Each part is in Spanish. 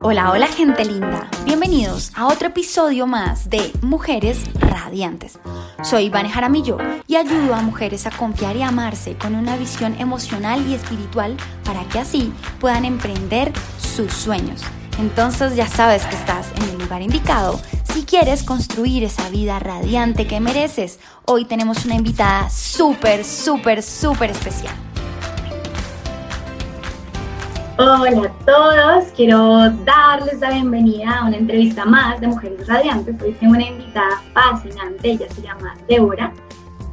Hola, hola gente linda. Bienvenidos a otro episodio más de Mujeres Radiantes. Soy Ivane Jaramillo y ayudo a mujeres a confiar y amarse con una visión emocional y espiritual para que así puedan emprender sus sueños. Entonces ya sabes que estás en el lugar indicado si quieres construir esa vida radiante que mereces. Hoy tenemos una invitada súper, súper, súper especial. Hola a todos, quiero darles la bienvenida a una entrevista más de Mujeres Radiantes. Hoy tengo una invitada fascinante, ella se llama Débora.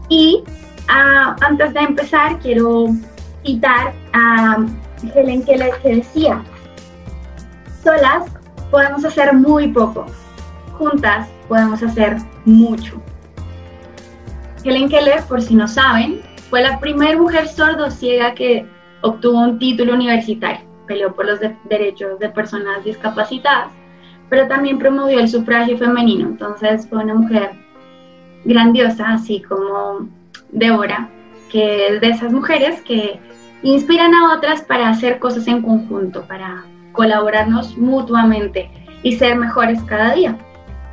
Y ah, antes de empezar, quiero citar a Helen Keller que decía, solas podemos hacer muy poco, juntas podemos hacer mucho. Helen Keller, por si no saben, fue la primera mujer sordo-ciega que obtuvo un título universitario peleó por los derechos de personas discapacitadas, pero también promovió el sufragio femenino. Entonces fue una mujer grandiosa, así como Débora, que es de esas mujeres que inspiran a otras para hacer cosas en conjunto, para colaborarnos mutuamente y ser mejores cada día.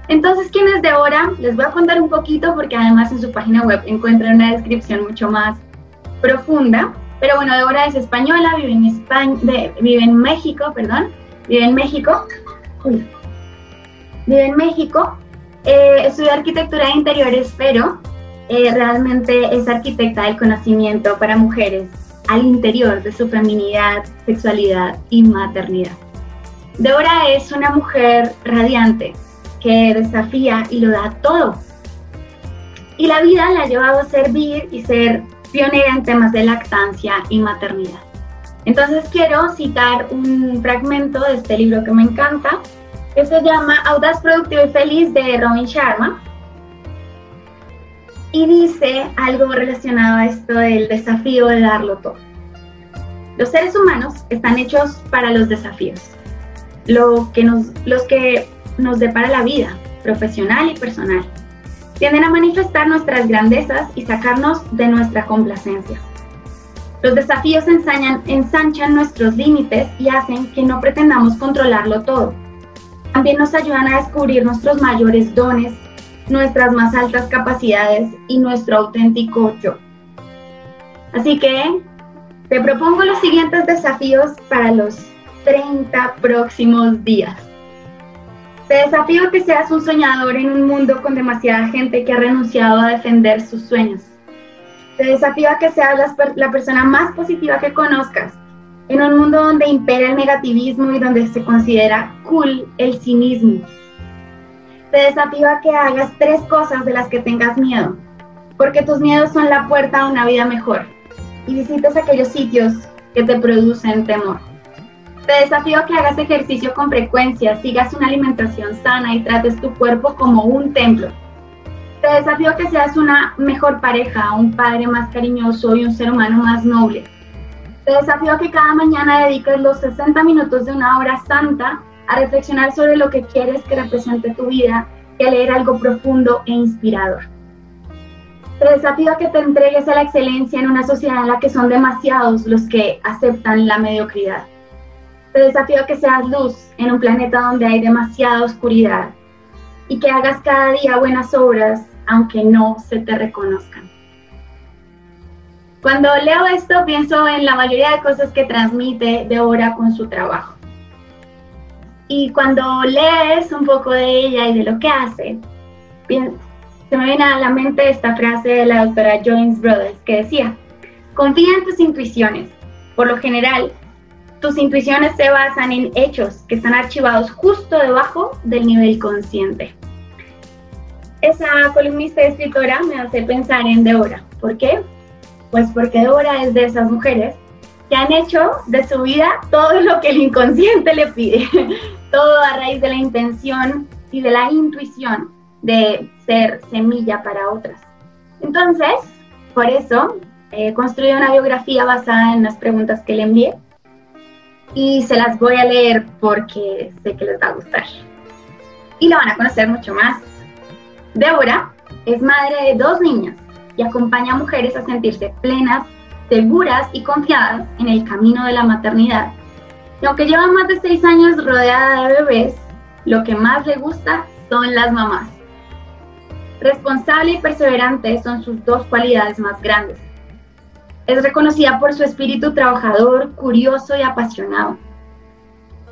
Entonces, ¿quién es Débora? Les voy a contar un poquito porque además en su página web encuentran una descripción mucho más profunda pero bueno, Débora es española, vive en, España, vive en México, perdón, vive en México. vive en México. Eh, estudió arquitectura de interiores, pero eh, realmente es arquitecta del conocimiento para mujeres al interior de su feminidad, sexualidad y maternidad. Débora es una mujer radiante que desafía y lo da todo. Y la vida la ha llevado a servir y ser pionera en temas de lactancia y maternidad. Entonces quiero citar un fragmento de este libro que me encanta, que se llama Audaz, Productivo y Feliz de Robin Sharma. Y dice algo relacionado a esto del desafío de darlo todo. Los seres humanos están hechos para los desafíos, lo que nos, los que nos depara la vida, profesional y personal tienden a manifestar nuestras grandezas y sacarnos de nuestra complacencia. Los desafíos ensanchan nuestros límites y hacen que no pretendamos controlarlo todo. También nos ayudan a descubrir nuestros mayores dones, nuestras más altas capacidades y nuestro auténtico yo. Así que te propongo los siguientes desafíos para los 30 próximos días. Te desafío que seas un soñador en un mundo con demasiada gente que ha renunciado a defender sus sueños. Te desafío a que seas la, persona más positiva que conozcas en un mundo donde impera el negativismo y donde se considera cool el cinismo. Te desafío a que hagas tres cosas de las que tengas miedo, porque tus miedos son la puerta a una vida mejor y visites aquellos sitios que te producen temor. Te desafío a que hagas ejercicio con frecuencia, sigas una alimentación sana y trates tu cuerpo como un templo. Te desafío a que seas una mejor pareja, un padre más cariñoso y un ser humano más noble. Te desafío a que cada mañana dediques los 60 minutos de una hora santa a reflexionar sobre lo que quieres que represente tu vida y a leer algo profundo e inspirador. Te desafío a que te entregues a la excelencia en una sociedad en la que son demasiados los que aceptan la mediocridad. Te desafío a que seas luz en un planeta donde hay demasiada oscuridad y que hagas cada día buenas obras aunque no se te reconozcan. Cuando leo esto pienso en la mayoría de cosas que transmite Deborah con su trabajo. Y cuando lees un poco de ella y de lo que hace, se me viene a la mente esta frase de la doctora Joyce Brothers que decía, confía en tus intuiciones. Por lo general, tus intuiciones se basan en hechos que están archivados justo debajo del nivel consciente. Esa columnista y escritora me hace pensar en Deborah. ¿Por qué? Pues porque Deborah es de esas mujeres que han hecho de su vida todo lo que el inconsciente le pide, todo a raíz de la intención y de la intuición de ser semilla para otras. Entonces, por eso, he construido una biografía basada en las preguntas que le envié y se las voy a leer porque sé que les va a gustar. Y la van a conocer mucho más. Débora es madre de dos niñas y acompaña a mujeres a sentirse plenas, seguras y confiadas en el camino de la maternidad aunque lleva más de seis años rodeada de bebés, lo que más le gusta son las mamás. Responsable y perseverante son sus dos cualidades más grandes. Es reconocida por su espíritu trabajador, curioso y apasionado.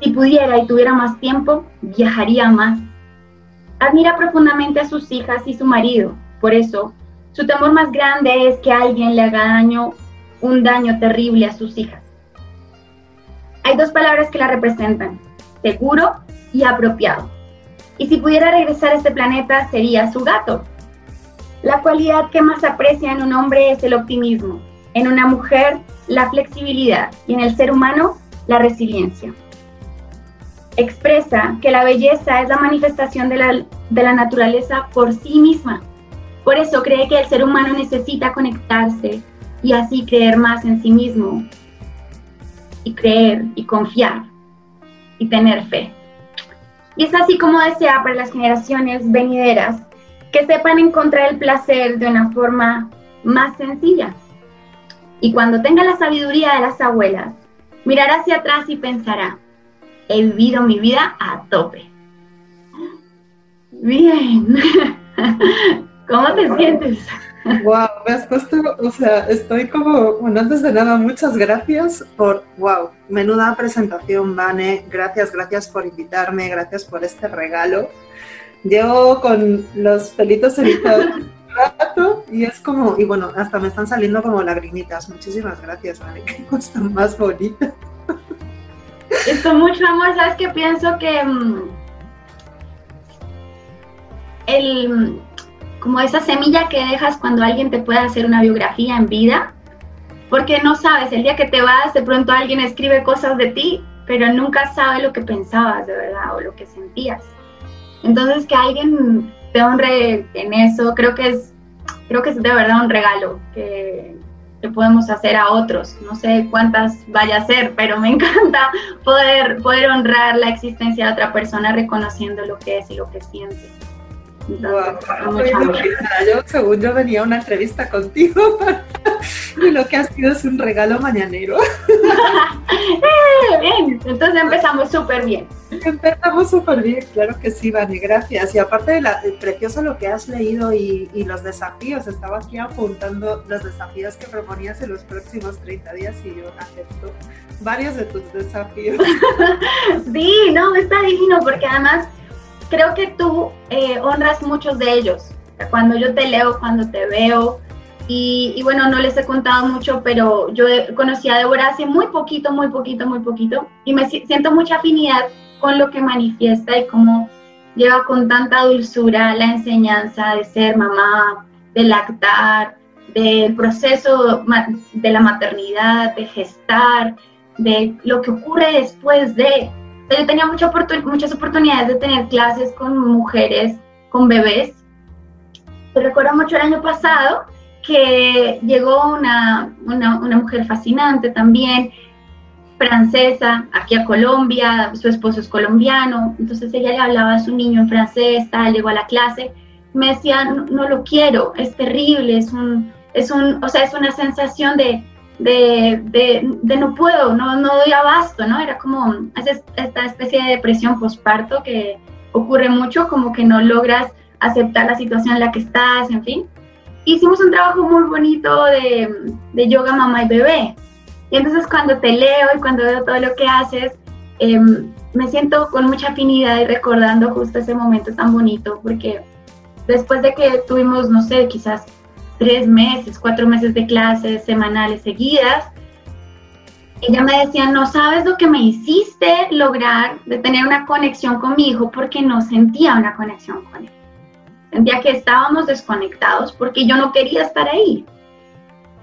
Si pudiera y tuviera más tiempo, viajaría más. Admira profundamente a sus hijas y su marido. Por eso, su temor más grande es que alguien le haga daño, un daño terrible a sus hijas. Hay dos palabras que la representan, seguro y apropiado. Y si pudiera regresar a este planeta sería su gato. La cualidad que más aprecia en un hombre es el optimismo, en una mujer la flexibilidad y en el ser humano la resiliencia. Expresa que la belleza es la manifestación de la, de la naturaleza por sí misma. Por eso cree que el ser humano necesita conectarse y así creer más en sí mismo y creer y confiar y tener fe. Y es así como desea para las generaciones venideras que sepan encontrar el placer de una forma más sencilla. Y cuando tenga la sabiduría de las abuelas, mirará hacia atrás y pensará, he vivido mi vida a tope. Bien, ¿cómo te sientes? Wow, me has puesto, o sea, estoy como, bueno, antes de nada, muchas gracias por, wow, menuda presentación, Vane, gracias, gracias por invitarme, gracias por este regalo. Llevo con los pelitos erizados rato y es como, y bueno, hasta me están saliendo como lagrimitas. Muchísimas gracias, Vane, qué cosa más bonita. Esto mucho amor, ¿sabes qué? Pienso que mm, el como esa semilla que dejas cuando alguien te puede hacer una biografía en vida, porque no sabes, el día que te vas, de pronto alguien escribe cosas de ti, pero nunca sabe lo que pensabas de verdad o lo que sentías. Entonces que alguien te honre en eso, creo que es, creo que es de verdad un regalo que, que podemos hacer a otros. No sé cuántas vaya a ser, pero me encanta poder, poder honrar la existencia de otra persona reconociendo lo que es y lo que siente yo, según yo venía a una entrevista contigo y lo que ha sido es un regalo mañanero. Bien, entonces empezamos súper bien. Empezamos súper bien, claro que sí, Vani, gracias. Y aparte de la, precioso lo que has leído y, y, los desafíos, estaba aquí apuntando los desafíos que proponías en los próximos 30 días y yo acepto varios de tus desafíos. sí, no, está divino porque además creo que tú eh, honras muchos de ellos. Cuando yo te leo, cuando te veo, y, bueno, no les he contado mucho, pero yo conocí a Débora hace muy poquito, muy poquito, muy poquito, y me siento mucha afinidad con lo que manifiesta y cómo lleva con tanta dulzura la enseñanza de ser mamá, de lactar, del proceso de la maternidad, de gestar, de lo que ocurre después de, yo tenía muchas oportunidades de tener clases con mujeres, con bebés. Recuerdo mucho el año pasado que llegó una, una, una mujer fascinante también, francesa, aquí a Colombia, su esposo es colombiano, entonces ella le hablaba a su niño en francés, tal, llegó a la clase, me decía, no, no, lo quiero, es terrible, es un, es un, o sea, es una sensación de, de, de, no puedo, no, no doy abasto, ¿no? Era como esta especie de depresión postparto que ocurre mucho, como que no logras aceptar la situación en la que estás, en fin. Hicimos un trabajo muy bonito de, de yoga mamá y bebé. Y entonces cuando te leo y cuando veo todo lo que haces, em, me siento con mucha afinidad y recordando justo ese momento tan bonito, porque después de que tuvimos, no sé, quizás tres meses, cuatro meses de clases semanales seguidas, ella me decía, no sabes lo que me hiciste lograr de tener una conexión con mi hijo porque no sentía una conexión con él. Sentía que estábamos desconectados porque yo no quería estar ahí.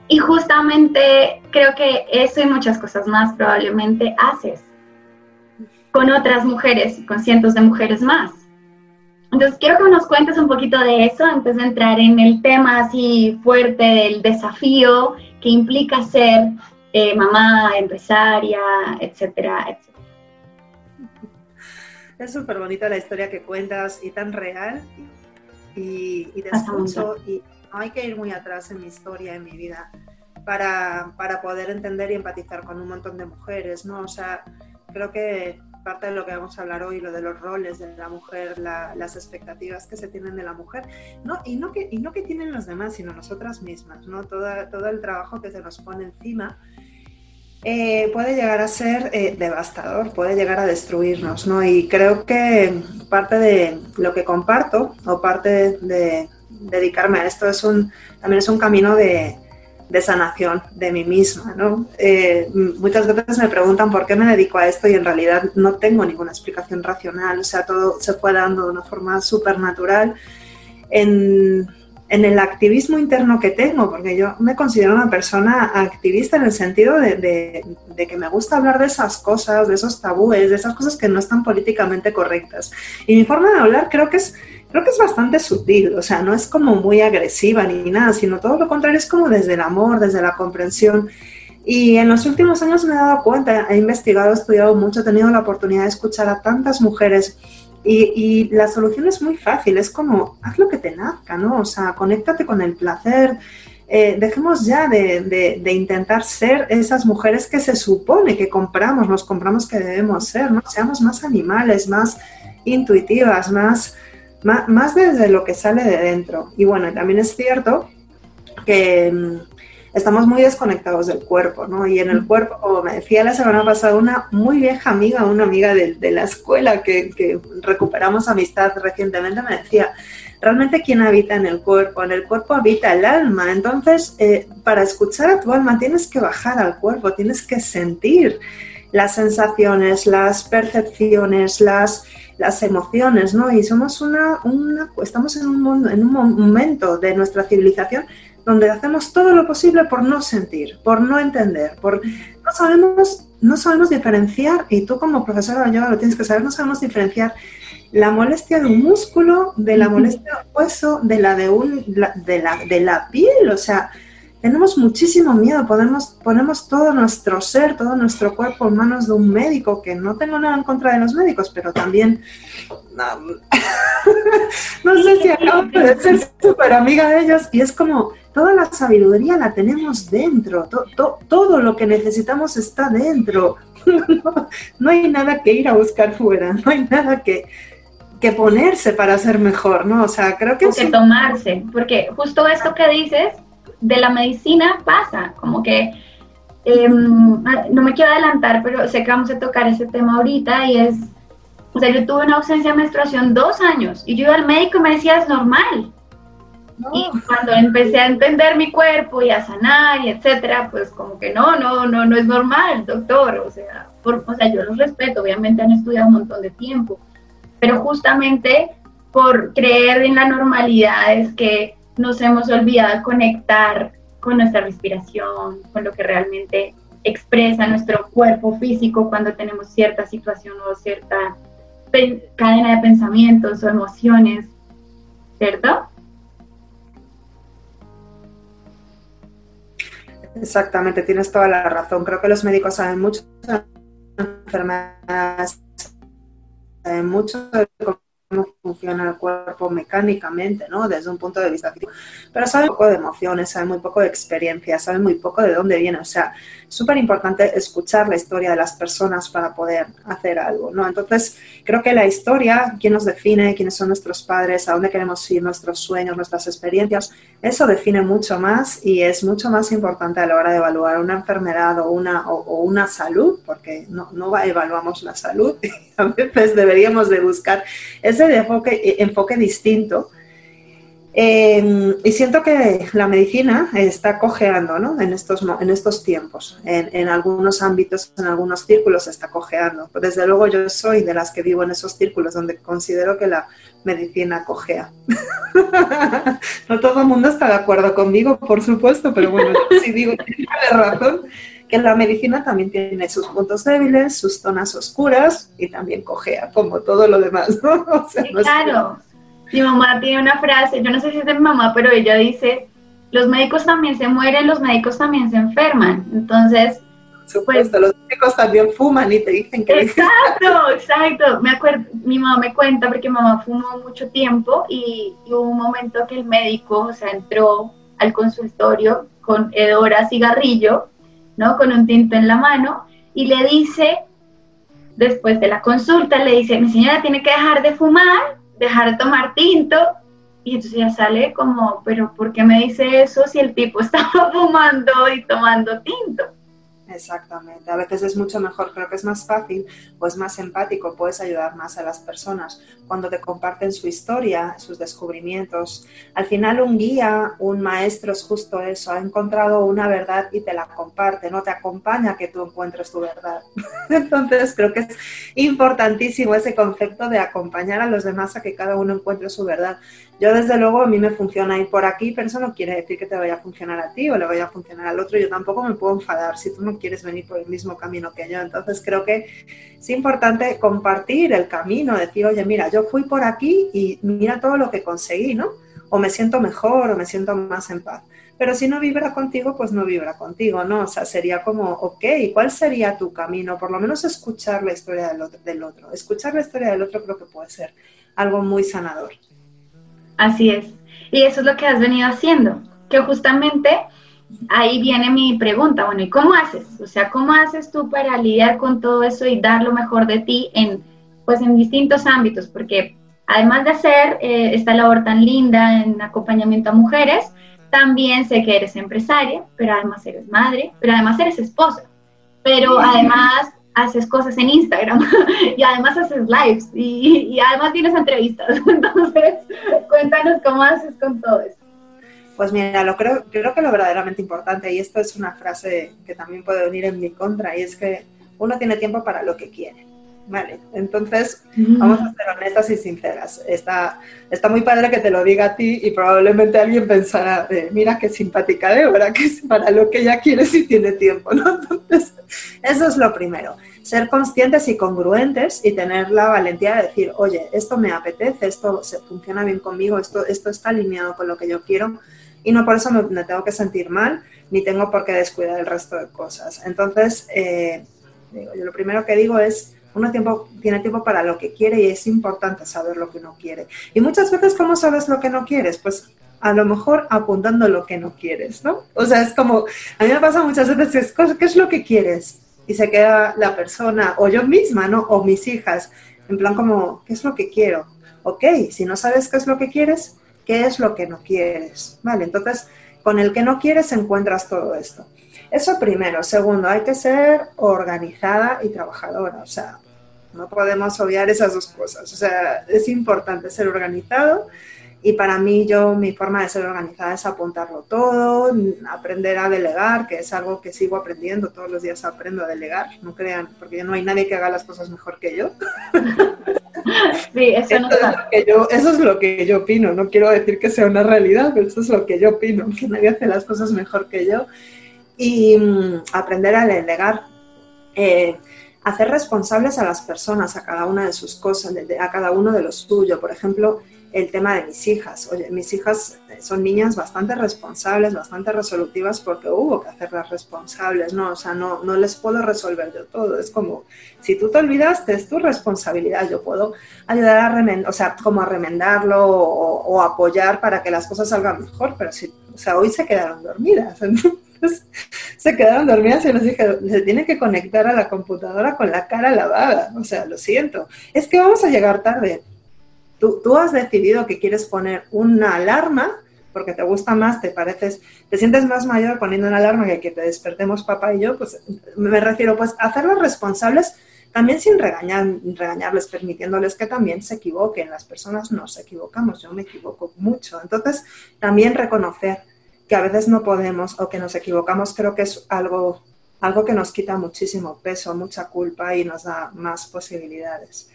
Y justamente creo que eso y muchas cosas más probablemente haces con otras mujeres, con cientos de mujeres más. Entonces quiero que nos cuentes un poquito de eso antes de entrar en el tema así fuerte del desafío que implica ser eh, mamá, empresaria, etcétera, etcétera. Es súper bonita la historia que cuentas y tan real y, y te escucho y no hay que ir muy atrás en mi historia, en mi vida, para, para poder entender y empatizar con un montón de mujeres, ¿no? O sea, creo que parte de lo que vamos a hablar hoy, lo de los roles de la mujer, las expectativas que se tienen de la mujer, no, y, no que, y no que tienen los demás, sino nosotras mismas, ¿no? Todo, todo el trabajo que se nos pone encima eh, puede llegar a ser eh, devastador, puede llegar a destruirnos, ¿no? Y creo que parte de lo que comparto o parte de, dedicarme a esto es un, también es un camino de, de sanación de mí misma, ¿no? Eh, muchas veces me preguntan por qué me dedico a esto y en realidad no tengo ninguna explicación racional, o sea, todo se fue dando de una forma súper natural. En, en, el activismo interno que tengo, porque yo me considero una persona activista en el sentido de, de, de, que me gusta hablar de esas cosas, de esos tabúes, de esas cosas que no están políticamente correctas. Y mi forma de hablar creo que es creo que es bastante sutil, o sea, no es como muy agresiva ni nada, sino todo lo contrario, es como desde el amor, desde la comprensión. Y en los últimos años me he dado cuenta, he investigado, he estudiado mucho, he tenido la oportunidad de escuchar a tantas mujeres y, la solución es muy fácil, es como, haz lo que te nazca, ¿no? O sea, conéctate con el placer, eh, dejemos ya de, de, intentar ser esas mujeres que se supone que compramos, nos compramos que debemos ser, ¿no? Seamos más animales, más intuitivas, más más, desde lo que sale de dentro. Y bueno, también es cierto que mm, estamos muy desconectados del cuerpo, ¿no? Y en el cuerpo, como me decía la semana pasada una muy vieja amiga, una amiga de, la escuela que, recuperamos amistad recientemente, me decía, realmente quién habita en el cuerpo, en el cuerpo habita el alma, entonces eh, para escuchar a tu alma tienes que bajar al cuerpo, tienes que sentir las sensaciones, las percepciones, las las emociones, ¿no? Y somos una, una estamos en un, mundo, en un momento de nuestra civilización donde hacemos todo lo posible por no sentir, por no entender, por no sabemos, no sabemos diferenciar, y tú como profesora de yoga lo tienes que saber, no sabemos diferenciar la molestia de un músculo, de la molestia de un hueso, de la de un, de la, de la piel, o sea, tenemos muchísimo miedo, ponemos, ponemos todo nuestro ser, todo nuestro cuerpo en manos de un médico, que no tengo nada en contra de los médicos, pero también no, sé si acabo de ser súper amiga de ellos y es como toda la sabiduría la tenemos dentro, todo lo que necesitamos está dentro, no, hay nada que ir a buscar fuera, no hay nada que, que ponerse para ser mejor, ¿no? O sea, creo que... O que tomarse, porque justo esto que dices de la medicina pasa, como que em, no me quiero adelantar, pero sé que vamos a tocar ese tema ahorita y es, o sea, yo tuve una ausencia de menstruación dos años y yo iba al médico y me decía es normal. Y cuando empecé a entender mi cuerpo y a sanar y etcétera, pues como que no, no, no, no es normal, doctor. O sea, o sea, yo los respeto, obviamente han estudiado un montón de tiempo, pero justamente por creer en la normalidad es que nos hemos olvidado conectar con nuestra respiración, con lo que realmente expresa nuestro cuerpo físico cuando tenemos cierta situación o cierta cadena de pensamientos o emociones, ¿cierto? Exactamente, tienes toda la razón. Creo que los médicos saben mucho de enfermedades, saben mucho de funciona el cuerpo mecánicamente, ¿no? Desde un punto de vista físico. Pero sabe muy poco de emociones, sabe muy poco de experiencia, sabe muy poco de dónde viene. O sea, es súper importante escuchar la historia de las personas para poder hacer algo, ¿no? Entonces, creo que la historia, quién nos define, quiénes son nuestros padres, a dónde queremos ir, nuestros sueños, nuestras experiencias, eso define mucho más y es mucho más importante a la hora de evaluar una enfermedad o una, o, una salud, porque no, no evaluamos la salud, a veces deberíamos de buscar ese enfoque, enfoque distinto Em, y siento que la medicina está cojeando ¿no? en, estos, en estos tiempos. En, algunos ámbitos, en algunos círculos está cojeando. Desde luego yo soy de las que vivo en esos círculos donde considero que la medicina cojea. no todo el mundo está de acuerdo conmigo, por supuesto, pero bueno, sí digo, tiene razón que la medicina también tiene sus puntos débiles, sus zonas oscuras y también cojea, como todo lo demás. ¿no? claro. Mi mamá tiene una frase, yo no sé si es de mi mamá, pero ella dice, los médicos también se mueren, los médicos también se enferman. Entonces, supuesto, pues, los médicos también fuman y te dicen que... Exacto, exacto. Me acuerdo, mi mamá me cuenta porque mi mamá fumó mucho tiempo y, hubo un momento que el médico, o sea, entró al consultorio con hedor a cigarrillo, ¿no? Con un tinto en la mano y le dice, después de la consulta le dice, mi señora tiene que dejar de fumar, dejar de tomar tinto. Y entonces ya sale como, pero ¿por qué me dice eso si el tipo estaba fumando y tomando tinto? Exactamente. A veces es mucho mejor, creo que es más fácil o es más empático, puedes ayudar más a las personas cuando te comparten su historia, sus descubrimientos. Al final un guía, un maestro es justo eso, ha encontrado una verdad y te la comparte, no te acompaña a que tú encuentres tu verdad. Entonces creo que es importantísimo ese concepto de acompañar a los demás a que cada uno encuentre su verdad. Yo desde luego a mí me funciona ir por aquí, pero eso no quiere decir que te vaya a funcionar a ti o le vaya a funcionar al otro. Yo tampoco me puedo enfadar si tú no quieres venir por el mismo camino que yo. Entonces creo que es importante compartir el camino, decir, oye, mira, yo fui por aquí y mira todo lo que conseguí, ¿no? O me siento mejor o me siento más en paz. Pero si no vibra contigo, pues no vibra contigo, ¿no? O sea, sería como, ok, ¿cuál sería tu camino? Por lo menos escuchar la historia del otro. Del otro. Escuchar la historia del otro creo que puede ser algo muy sanador. Así es. Y eso es lo que has venido haciendo, que justamente ahí viene mi pregunta, bueno, ¿y cómo haces? O sea, ¿cómo haces tú para lidiar con todo eso y dar lo mejor de ti en, pues, en distintos ámbitos? Porque además de hacer eh, esta labor tan linda en acompañamiento a mujeres, también sé que eres empresaria, pero además eres madre, pero además eres esposa, pero además haces cosas en Instagram y además haces lives y, además tienes entrevistas. Entonces, cuéntanos cómo haces con todo eso. Pues mira, lo creo, creo que lo verdaderamente importante, y esto es una frase que también puede venir en mi contra, y es que uno tiene tiempo para lo que quiere. Vale, entonces mm. vamos a ser honestas y sinceras. Está, está muy padre que te lo diga a ti y probablemente alguien pensará, mira qué simpática Débora, que es para lo que ella quiere si tiene tiempo, ¿no? Entonces, eso es lo primero. Ser conscientes y congruentes y tener la valentía de decir, oye, esto me apetece, esto se funciona bien conmigo, esto, esto está alineado con lo que yo quiero y no por eso me, tengo que sentir mal ni tengo por qué descuidar el resto de cosas. Entonces, eh, yo lo primero que digo es, uno tiempo, tiene tiempo para lo que quiere y es importante saber lo que uno quiere. Y muchas veces, ¿cómo sabes lo que no quieres? Pues a lo mejor apuntando lo que no quieres, ¿no? O sea, es como, a mí me pasa muchas veces, ¿qué es lo que quieres? Y se queda la persona, o yo misma, ¿no? O mis hijas, en plan como, ¿qué es lo que quiero? Ok, si no sabes qué es lo que quieres, ¿qué es lo que no quieres? Vale, entonces, con el que no quieres encuentras todo esto. Eso primero. Segundo, hay que ser organizada y trabajadora. O sea, no podemos obviar esas dos cosas. O sea, es importante ser organizado y para mí yo mi forma de ser organizada es apuntarlo todo, aprender a delegar, que es algo que sigo aprendiendo, todos los días aprendo a delegar, no crean, porque no hay nadie que haga las cosas mejor que yo. Sí, eso, no es lo que yo, eso es lo que yo opino, no quiero decir que sea una realidad, pero eso es lo que yo opino, que nadie hace las cosas mejor que yo. Y mm, aprender a delegar. Eh, hacer responsables a las personas, a cada una de sus cosas, a cada uno de los suyos. Por ejemplo, el tema de mis hijas. Oye, mis hijas son niñas bastante responsables, bastante resolutivas porque hubo que hacerlas responsables, ¿no? O sea, no, no les puedo resolver yo todo. Es como, si tú te olvidaste, es tu responsabilidad. Yo puedo ayudar a remendar, o sea, como a remendarlo o, apoyar para que las cosas salgan mejor, pero si, o sea, hoy se quedaron dormidas. se quedaron dormidas y les dije, se tiene que conectar a la computadora con la cara lavada. O sea, lo siento. Es que vamos a llegar tarde. Tú, tú has decidido que quieres poner una alarma porque te gusta más, te pareces, te sientes más mayor poniendo una alarma que que te despertemos papá y yo, pues me refiero pues a hacerlos responsables también sin regañar, regañarles, permitiéndoles que también se equivoquen. Las personas nos equivocamos, yo me equivoco mucho. Entonces, también reconocer que a veces no podemos o que nos equivocamos, creo que es algo, algo que nos quita muchísimo peso, mucha culpa y nos da más posibilidades.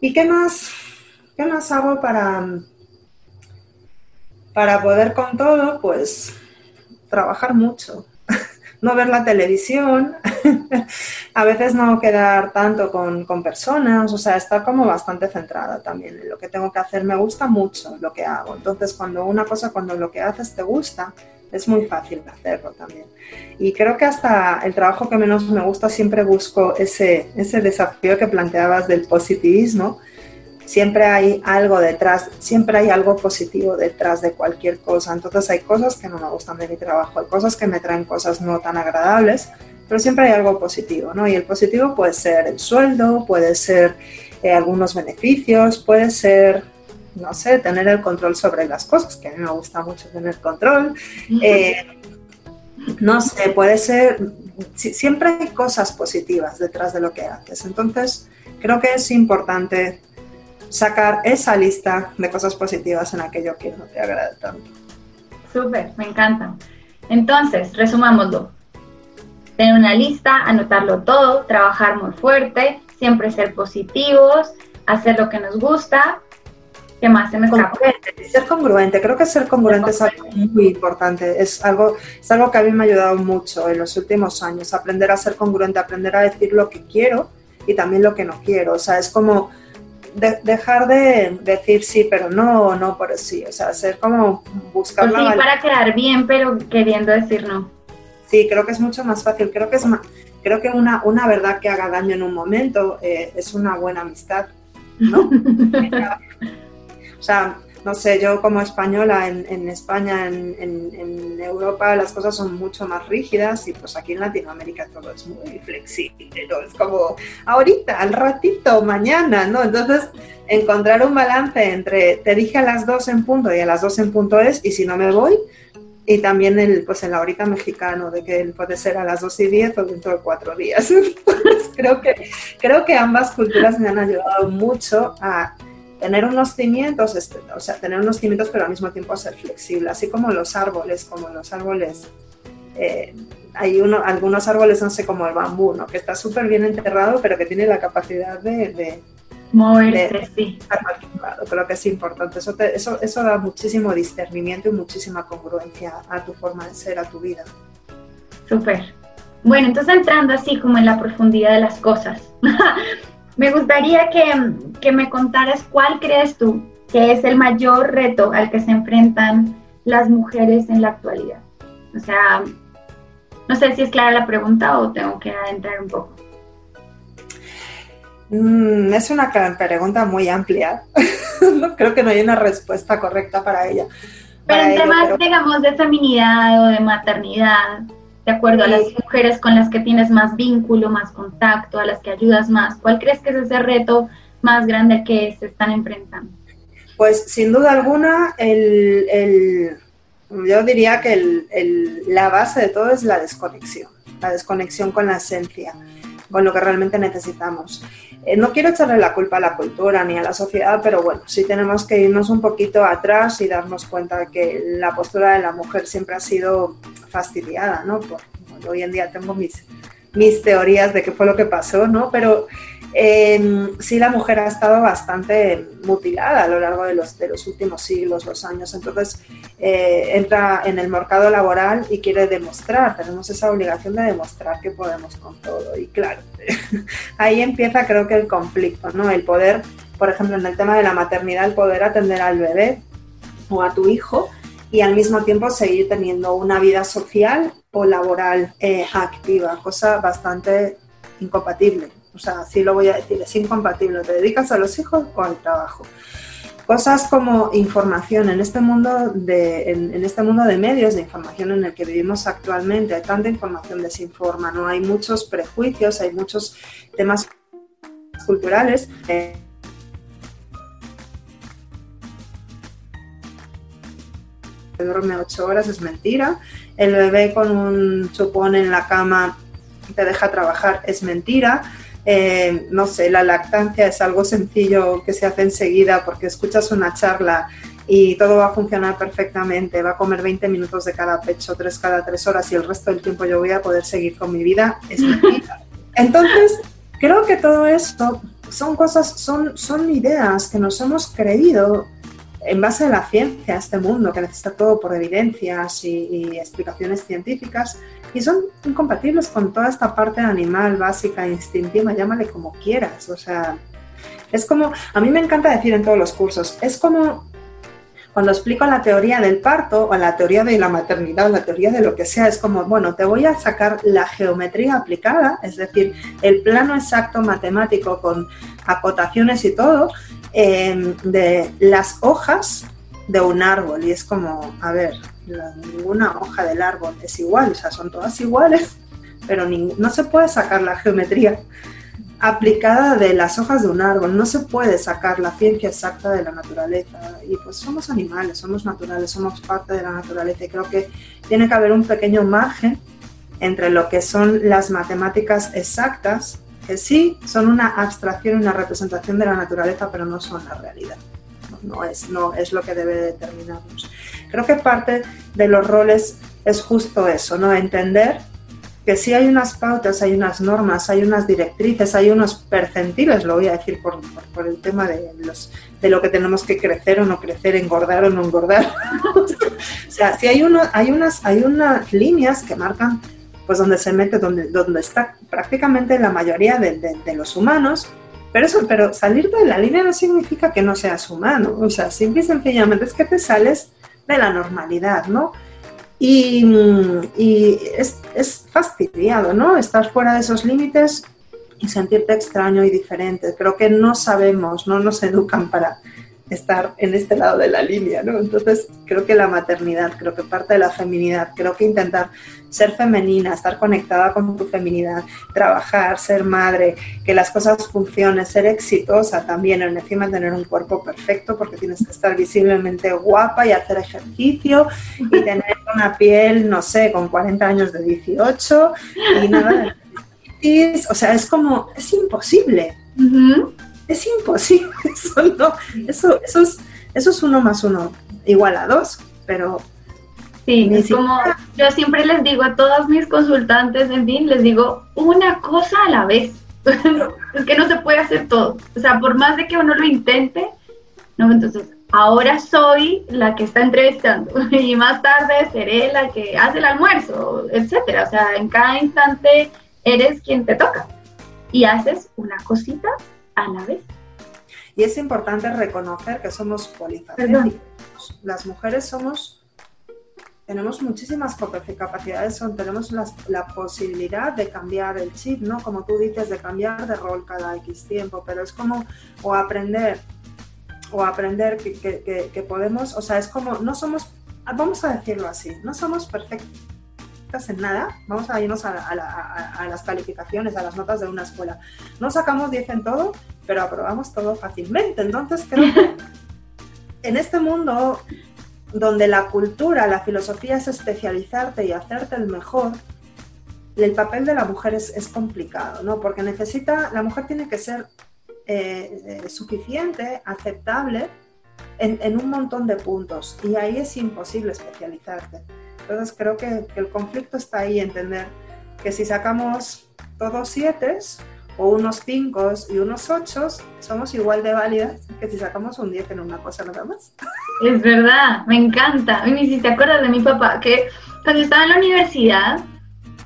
¿Y qué más, qué más hago para, para poder con todo? Pues trabajar mucho, no ver la televisión, a veces no quedar tanto con, personas, o sea, estar como bastante centrada también en lo que tengo que hacer. Me gusta mucho lo que hago. Entonces, cuando una cosa, cuando lo que haces te gusta, es muy fácil hacerlo también. Y creo que hasta el trabajo que menos me gusta siempre busco ese, ese desafío que planteabas del positivismo siempre hay algo detrás, siempre hay algo positivo detrás de cualquier cosa. Entonces hay cosas que no me gustan de mi trabajo, hay cosas que me traen cosas no tan agradables, pero siempre hay algo positivo, ¿no? Y el positivo puede ser el sueldo, puede ser eh, algunos beneficios, puede ser, no sé, tener el control sobre las cosas, que a mí me gusta mucho tener control. Eh, no sé, puede ser, siempre hay cosas positivas detrás de lo que haces. Entonces, creo que es importante sacar esa lista de cosas positivas en aquello que no te agrada tanto. Súper, me encanta. Entonces, resumámoslo. Tener una lista, anotarlo todo, trabajar muy fuerte, siempre ser positivos, hacer lo que nos gusta. ¿Qué más se me escapa? Ser congruente, creo que ser congruente es algo muy importante, es algo, es algo que a mí me ha ayudado mucho en los últimos años, aprender a ser congruente, aprender a decir lo que quiero y también lo que no quiero, o sea, es como dejar de decir sí, pero no, no por sí. O sea, ser como buscar pues sí, para quedar bien, pero queriendo decir no. Sí, creo que es mucho más fácil. Creo que es creo que una, una verdad que haga daño en un momento eh, es una buena amistad, ¿no? o sea, no sé, yo como española en, España, en, Europa, las cosas son mucho más rígidas y pues aquí en Latinoamérica todo es muy flexible, ¿no? Es como ahorita, al ratito, mañana, ¿no? Entonces, encontrar un balance entre te dije a las dos en punto y a las dos en punto es, y si no me voy, y también el, pues el ahorita mexicano, de que puede ser a las dos y diez o dentro de cuatro días. creo, que, creo que ambas culturas me han ayudado mucho a tener unos cimientos, este, o sea, tener unos cimientos, pero al mismo tiempo ser flexible, así como los árboles, como los árboles. Eh, hay uno, algunos árboles, no sé, como el bambú, ¿no? que está súper bien enterrado, pero que tiene la capacidad de, de moverse, sí. Creo que es importante. Eso, eso, eso da muchísimo discernimiento y muchísima congruencia a tu forma de ser, a tu vida. Súper. Bueno, entonces entrando así como en la profundidad de las cosas. Me gustaría que, me contaras cuál crees tú que es el mayor reto al que se enfrentan las mujeres en la actualidad. O sea, no sé si es clara la pregunta o tengo que adentrar un poco. Mm, es una pregunta muy amplia. creo que no hay una respuesta correcta para ella. Pero en temas, digamos, de feminidad o de maternidad, de acuerdo a las mujeres con las que tienes más vínculo, más contacto, a las que ayudas más? ¿Cuál crees que es ese reto más grande que se están enfrentando? Pues sin duda alguna, el, yo diría que la base de todo es la desconexión, la desconexión con la esencia, con lo que realmente necesitamos. Eh, no quiero echarle la culpa a la cultura ni a la sociedad, pero bueno, sí tenemos que irnos un poquito atrás y darnos cuenta de que la postura de la mujer siempre ha sido fastidiada, ¿no? hoy en día tengo mis, mis teorías de qué fue lo que pasó, ¿no? Pero eh, sí la mujer ha estado bastante mutilada a lo largo de los, de los últimos siglos, los años. Entonces eh, entra en el mercado laboral y quiere demostrar, tenemos esa obligación de demostrar que podemos con todo. Y claro, ahí empieza creo que el conflicto, ¿no? El poder, por ejemplo, en el tema de la maternidad, el poder atender al bebé o a tu hijo y al mismo tiempo seguir teniendo una vida social o laboral eh, activa, cosa bastante incompatible. O sea, así lo voy a decir, es incompatible. ¿Te dedicas a los hijos o al trabajo? Cosas como información en este mundo de, en, este mundo de medios de información en el que vivimos actualmente, hay tanta información desinforma, ¿no? Hay muchos prejuicios, hay muchos temas culturales. Eh, duerme ocho horas es mentira. El bebé con un chupón en la cama te deja trabajar es mentira. Eh, no sé, la lactancia es algo sencillo que se hace enseguida porque escuchas una charla y todo va a funcionar perfectamente, va a comer 20 minutos de cada pecho, tres cada tres horas y el resto del tiempo yo voy a poder seguir con mi vida. Entonces, creo que todo esto son cosas, son, son ideas que nos hemos creído en base a la ciencia, este mundo que necesita todo por evidencias y, explicaciones científicas, y son incompatibles con toda esta parte animal, básica, instintiva, llámale como quieras. O sea, es como, a mí me encanta decir en todos los cursos, es como cuando explico la teoría del parto o la teoría de la maternidad o la teoría de lo que sea, es como, bueno, te voy a sacar la geometría aplicada, es decir, el plano exacto matemático con acotaciones y todo, Em, de las hojas de un árbol y es como, a ver, ninguna hoja del árbol es igual, o sea, son todas iguales, pero no se puede sacar la geometría aplicada de las hojas de un árbol, no se puede sacar la ciencia exacta de la naturaleza. Y pues somos animales, somos naturales, somos parte de la naturaleza y creo que tiene que haber un pequeño margen entre lo que son las matemáticas exactas, que sí son una abstracción una representación de la naturaleza, pero no son la realidad. No, es, no es lo que debe determinarnos. Creo que parte de los roles es justo eso, ¿no? Entender que sí hay unas pautas, hay unas normas, hay unas directrices, hay unos percentiles, lo voy a decir por, por, el tema de, los, de lo que tenemos que crecer o no crecer, engordar o no engordar. o sea, sí hay, uno, hay, unas, hay unas líneas que marcan pues donde se mete, donde, donde está prácticamente la mayoría de, de, los humanos, pero, eso, pero salir de la línea no significa que no seas humano, o sea, simple y sencillamente es que te sales de la normalidad, ¿no? Y, y es, es, fastidiado, ¿no? Estar fuera de esos límites y sentirte extraño y diferente. Creo que no sabemos, no nos educan para, estar en este lado de la línea, ¿no? Entonces, creo que la maternidad, creo que parte de la feminidad, creo que intentar ser femenina, estar conectada con tu feminidad, trabajar, ser madre, que las cosas funcionen, ser exitosa también, en encima tener un cuerpo perfecto, porque tienes que estar visiblemente guapa y hacer ejercicio y tener una piel, no sé, con 40 años de 18 y nada de... O sea, es como, es imposible es imposible. Eso, no, eso, eso, es, eso es uno más uno igual a dos, pero... Sí, es como yo siempre les digo a todas mis consultantes, en fin, les digo una cosa a la vez. es que no se puede hacer todo. O sea, por más de que uno lo intente, ¿no? Entonces, ahora soy la que está entrevistando y más tarde seré la que hace el almuerzo, etcétera. O sea, en cada instante eres quien te toca y haces una cosita a la vez. Y es importante reconocer que somos polifacéticos. Las mujeres somos, tenemos muchísimas capacidades, tenemos la, posibilidad de cambiar el chip, ¿no? Como tú dices, de cambiar de rol cada X tiempo, pero es como o aprender, o aprender que, que podemos, o sea, es como, no somos, vamos a decirlo así, no somos perfectos en nada, vamos a irnos a, las calificaciones, a las notas de una escuela. No sacamos 10 en todo, pero aprobamos todo fácilmente. Entonces creo que en este mundo donde la cultura, la filosofía es especializarte y hacerte el mejor, el papel de la mujer es, complicado, ¿no? Porque necesita, la mujer tiene que ser eh, eh, suficiente, aceptable en, en, un montón de puntos y ahí es imposible especializarte. Entonces creo que, el conflicto está ahí, entender que si sacamos todos siete o unos cinco y unos ocho, somos igual de válidas que si sacamos un 10 en una cosa nada más. Es verdad, me encanta. Y si te acuerdas de mi papá, que cuando estaba en la universidad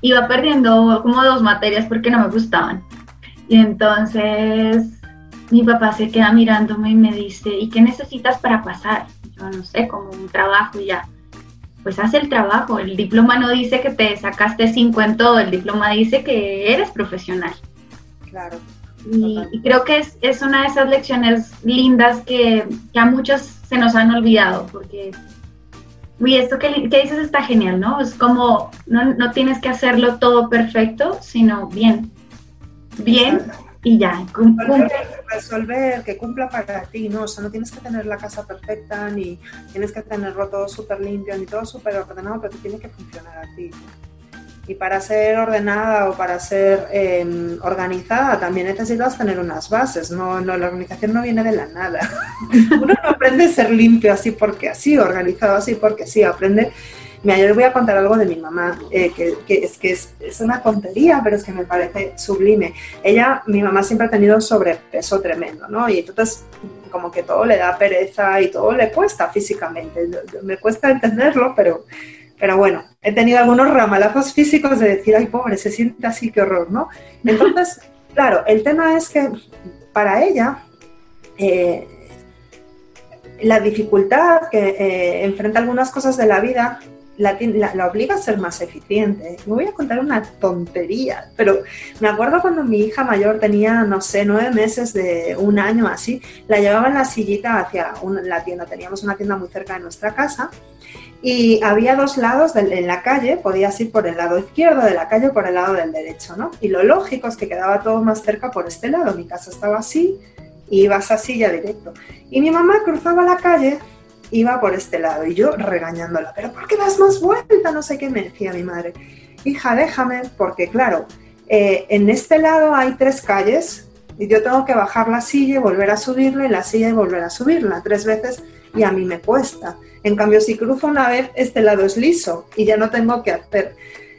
iba perdiendo como dos materias porque no me gustaban. Y entonces mi papá se queda mirándome y me dice, ¿y qué necesitas para pasar? Yo no sé, como un trabajo y ya pues haz el trabajo. El diploma no dice que te sacaste cinco en todo, el diploma dice que eres profesional. Claro. Y, creo que es, es, una de esas lecciones lindas que, que, a muchos se nos han olvidado, porque, uy, esto que, que dices está genial, ¿no? Es como, no, no, tienes que hacerlo todo perfecto, sino bien. Bien y ya, cumple. Resolver, que cumpla para ti, ¿no? O sea, no tienes que tener la casa perfecta, ni tienes que tenerlo todo súper limpio, ni todo súper ordenado, pero tiene que funcionar a ti. Y para ser ordenada o para ser em, organizada también necesitas tener unas bases, no, no, la organización no viene de la nada. Uno no aprende a ser limpio así porque así, organizado así porque sí, aprende Mira, yo les voy a contar algo de mi mamá, eh, que, es que es, una tontería, pero es que me parece sublime. Ella, mi mamá siempre ha tenido sobrepeso tremendo, ¿no? Y entonces como que todo le da pereza y todo le cuesta físicamente. Me cuesta entenderlo, pero, pero bueno, he tenido algunos ramalazos físicos de decir, ay, pobre, se siente así, qué horror, ¿no? Entonces, claro, el tema es que para ella... Eh, la dificultad que eh, enfrenta algunas cosas de la vida la, obliga a ser más eficiente. Me voy a contar una tontería, pero me acuerdo cuando mi hija mayor tenía, no sé, nueve meses de un año así, la llevaba en la sillita hacia la tienda. Teníamos una tienda muy cerca de nuestra casa y había dos lados en la calle, podías ir por el lado izquierdo de la calle o por el lado del derecho, ¿no? Y lo lógico es que quedaba todo más cerca por este lado, mi casa estaba así y ibas así ya directo. Y mi mamá cruzaba la calle, iba por este lado y yo regañándola, pero ¿por qué das más vuelta? No sé qué me decía mi madre. Hija, déjame, porque claro, eh, en este lado hay tres calles y yo tengo que bajar la silla y volver a subirla y la silla y volver a subirla tres veces y a mí me cuesta. En cambio, si cruzo una vez, este lado es liso y ya no tengo que hacer,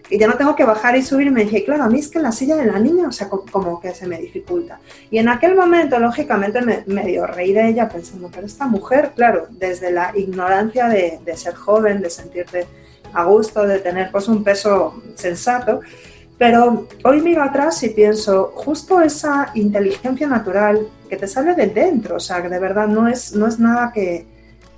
y ya no tengo que bajar y subir. Y me dije, claro, a mí es que la silla de la niña, o sea, como, que se me dificulta. Y en aquel momento, lógicamente, me medio reí de ella pensando, pero esta mujer, claro, desde la ignorancia de, de ser joven, de sentirte a gusto, de tener pues un peso sensato, pero hoy miro atrás y pienso, justo esa inteligencia natural que te sale de dentro, o sea, que de verdad no es, no es nada que,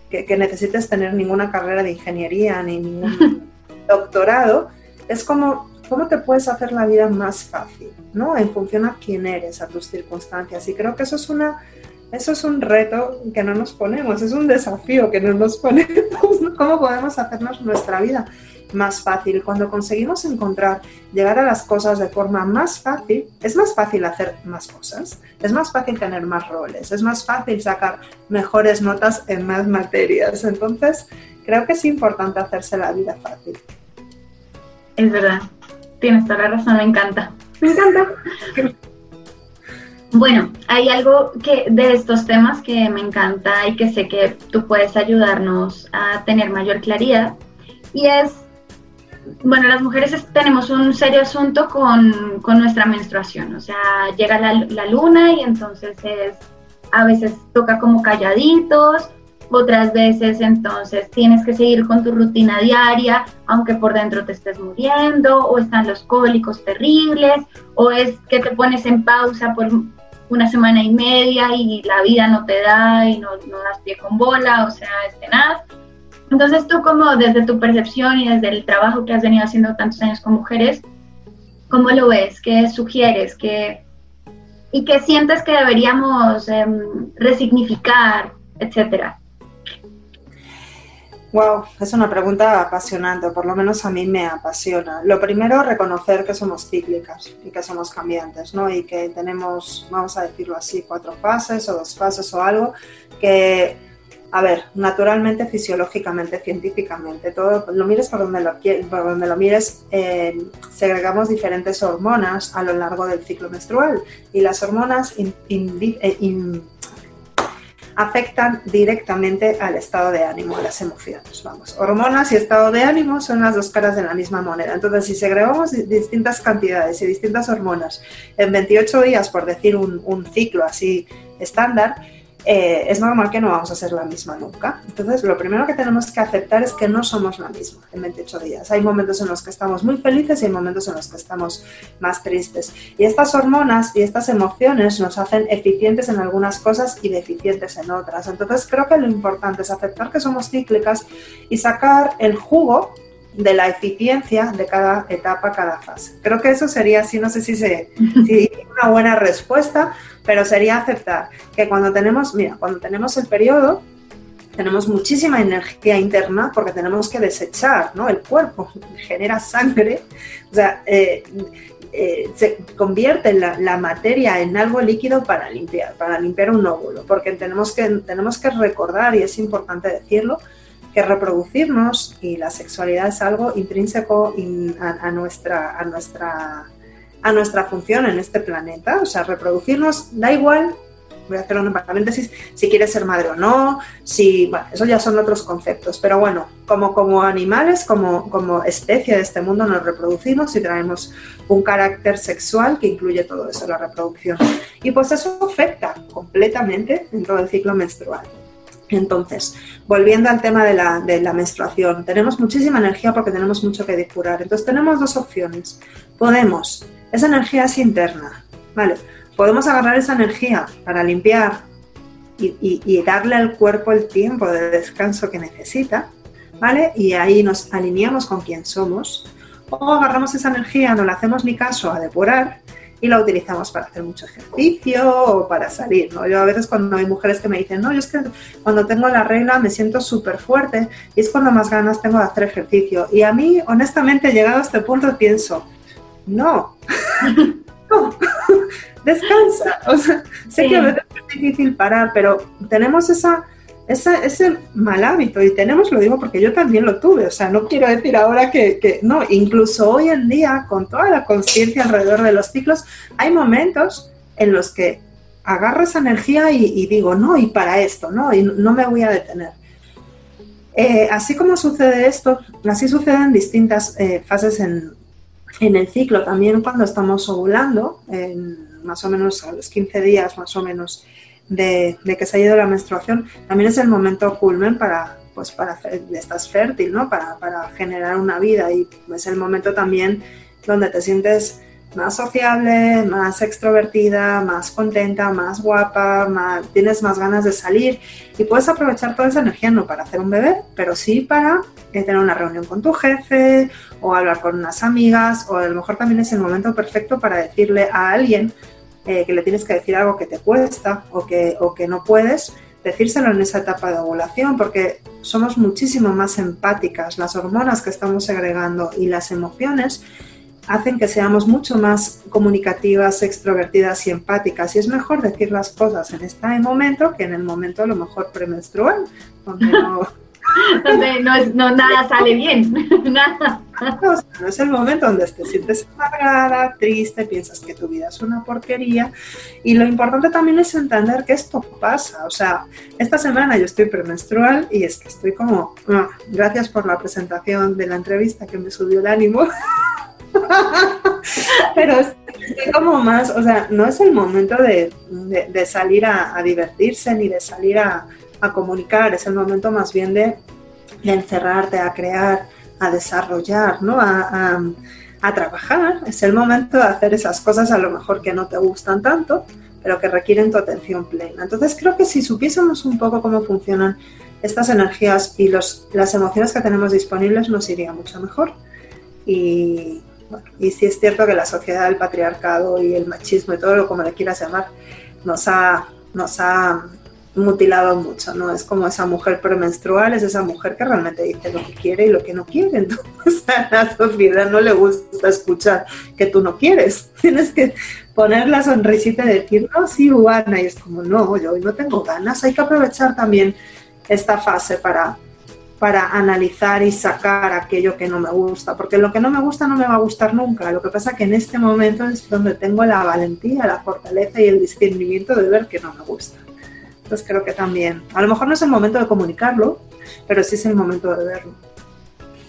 que, necesites tener ninguna carrera de ingeniería ni ningún doctorado, es como cómo te puedes hacer la vida más fácil, ¿no? En función a quién eres, a tus circunstancias. Y creo que eso es una eso es un reto que no nos ponemos, es un desafío que no nos ponemos. ¿Cómo podemos hacernos nuestra vida más fácil. Cuando conseguimos encontrar, llegar a las cosas de forma más fácil, es más fácil hacer más cosas, es más fácil tener más roles, es más fácil sacar mejores notas en más materias. Entonces, creo que es importante hacerse la vida fácil. Es verdad, tienes toda la razón, me encanta. Me encanta. Bueno, hay algo que de estos temas que me encanta y que sé que tú puedes ayudarnos a tener mayor claridad y es bueno, las mujeres tenemos un serio asunto con, nuestra menstruación, o sea, llega la, luna y entonces es, a veces toca como calladitos, otras veces entonces tienes que seguir con tu rutina diaria, aunque por dentro te estés muriendo, o están los cólicos terribles, o es que te pones en pausa por una semana y media y la vida no te da y no, no das pie con bola, o sea, es tenaz entonces tú como desde tu percepción y desde el trabajo que has venido haciendo tantos años con mujeres, ¿cómo lo ves? ¿Qué sugieres? ¿Qué, ¿Y qué sientes que deberíamos em, resignificar, etcétera? Wow, es una pregunta apasionante, por lo menos a mí me apasiona. Lo primero, reconocer que somos cíclicas y que somos cambiantes, ¿no? Y que tenemos, vamos a decirlo así, cuatro fases o dos fases o algo, que a ver, naturalmente, fisiológicamente, científicamente, todo, lo mires por donde lo, por donde lo mires, eh, segregamos diferentes hormonas a lo largo del ciclo menstrual y las hormonas eh, afectan directamente al estado de ánimo, a las emociones. Vamos, hormonas y estado de ánimo son las dos caras de la misma moneda. Entonces, si segregamos distintas cantidades y distintas hormonas en 28 días, por decir un, un ciclo así estándar, eh, es normal que no vamos a ser la misma nunca. Entonces, lo primero que tenemos que aceptar es que no somos la misma en 28 días. Hay momentos en los que estamos muy felices y hay momentos en los que estamos más tristes. Y estas hormonas y estas emociones nos hacen eficientes en algunas cosas y deficientes en otras. Entonces, creo que lo importante es aceptar que somos cíclicas y sacar el jugo de la eficiencia de cada etapa, cada fase. Creo que eso sería así, no sé si, se, si una buena respuesta, pero sería aceptar que cuando tenemos, mira, cuando tenemos el periodo, tenemos muchísima energía interna porque tenemos que desechar, ¿no? El cuerpo genera sangre, o sea, eh, eh, se convierte la, materia en algo líquido para limpiar, para limpiar un óvulo, porque tenemos que, tenemos que recordar, y es importante decirlo, que reproducirnos y la sexualidad es algo intrínseco a, nuestra, a, nuestra, a nuestra función en este planeta. O sea, reproducirnos da igual, voy a hacer un paréntesis, si quieres ser madre o no, si, bueno, eso ya son otros conceptos, pero bueno, como, como animales, como, como especie de este mundo nos reproducimos y traemos un carácter sexual que incluye todo eso, la reproducción. Y pues eso afecta completamente en todo el ciclo menstrual. Entonces, volviendo al tema de la, menstruación, tenemos muchísima energía porque tenemos mucho que depurar. Entonces, tenemos dos opciones. Podemos, esa energía es interna, ¿vale? Podemos agarrar esa energía para limpiar y, y darle al cuerpo el tiempo de descanso que necesita, ¿vale? Y ahí nos alineamos con quien somos. O agarramos esa energía, no le hacemos ni caso a depurar y la utilizamos para hacer mucho ejercicio o para salir, ¿no? Yo a veces cuando hay mujeres que me dicen, no, yo es que cuando tengo la regla me siento súper fuerte y es cuando más ganas tengo de hacer ejercicio. Y a mí, honestamente, llegado a este punto, pienso, no, no, descansa. O sea, sé que a veces es difícil parar, pero tenemos esa ese, ese mal hábito, y tenemos, lo digo porque yo también lo tuve, o sea, no quiero decir ahora que, no, incluso hoy en día, con toda la conciencia alrededor de los ciclos, hay momentos en los que agarro esa energía y, digo, no, y para esto, no, y no me voy a detener. Eh, así como sucede esto, así suceden distintas eh, fases en, en, el ciclo, también cuando estamos ovulando, en, más o menos a los 15 días, más o menos, de, que se ha ido la menstruación, también es el momento culmen para, pues para, estás fértil, ¿no? Para, para generar una vida y es el momento también donde te sientes más sociable, más extrovertida, más contenta, más guapa, más, tienes más ganas de salir y puedes aprovechar toda esa energía no para hacer un bebé, pero sí para eh, tener una reunión con tu jefe o hablar con unas amigas o a lo mejor también es el momento perfecto para decirle a alguien eh, que le tienes que decir algo que te cuesta o que, o que no puedes, decírselo en esa etapa de ovulación, porque somos muchísimo más empáticas. Las hormonas que estamos segregando y las emociones hacen que seamos mucho más comunicativas, extrovertidas y empáticas. Y es mejor decir las cosas en este momento que en el momento a lo mejor premenstrual, donde no donde no, nada sale bien, nada. No, es el momento donde te sientes amargada, triste, piensas que tu vida es una porquería. Y lo importante también es entender que esto pasa. O sea, esta semana yo estoy premenstrual y es que estoy como, ah, gracias por la presentación de la entrevista que me subió el ánimo. Pero estoy como más, o sea, no es el momento de, salir a divertirse ni de salir a, a comunicar, es el momento más bien de, encerrarte, a crear, a desarrollar, ¿no? A, a, trabajar. Es el momento de hacer esas cosas a lo mejor que no te gustan tanto, pero que requieren tu atención plena. Entonces creo que si supiésemos un poco cómo funcionan estas energías y los, las emociones que tenemos disponibles, nos iría mucho mejor. Y, bueno, y sí es cierto que la sociedad, el patriarcado y el machismo y todo lo como le quieras llamar, nos ha, nos ha mutilado mucho, ¿no? Es como esa mujer premenstrual, es esa mujer que realmente dice lo que quiere y lo que no quiere. Entonces a la sociedad no le gusta escuchar que tú no quieres. Tienes que poner la sonrisita y decir, no, sí, Juana, y es como, no, yo hoy no tengo ganas. Hay que aprovechar también esta fase para, para analizar y sacar aquello que no me gusta, porque lo que no me gusta no me va a gustar nunca. Lo que pasa que en este momento es donde tengo la valentía, la fortaleza y el discernimiento de ver que no me gusta. Entonces creo que también, a lo mejor no es el momento de comunicarlo, pero sí es el momento de verlo.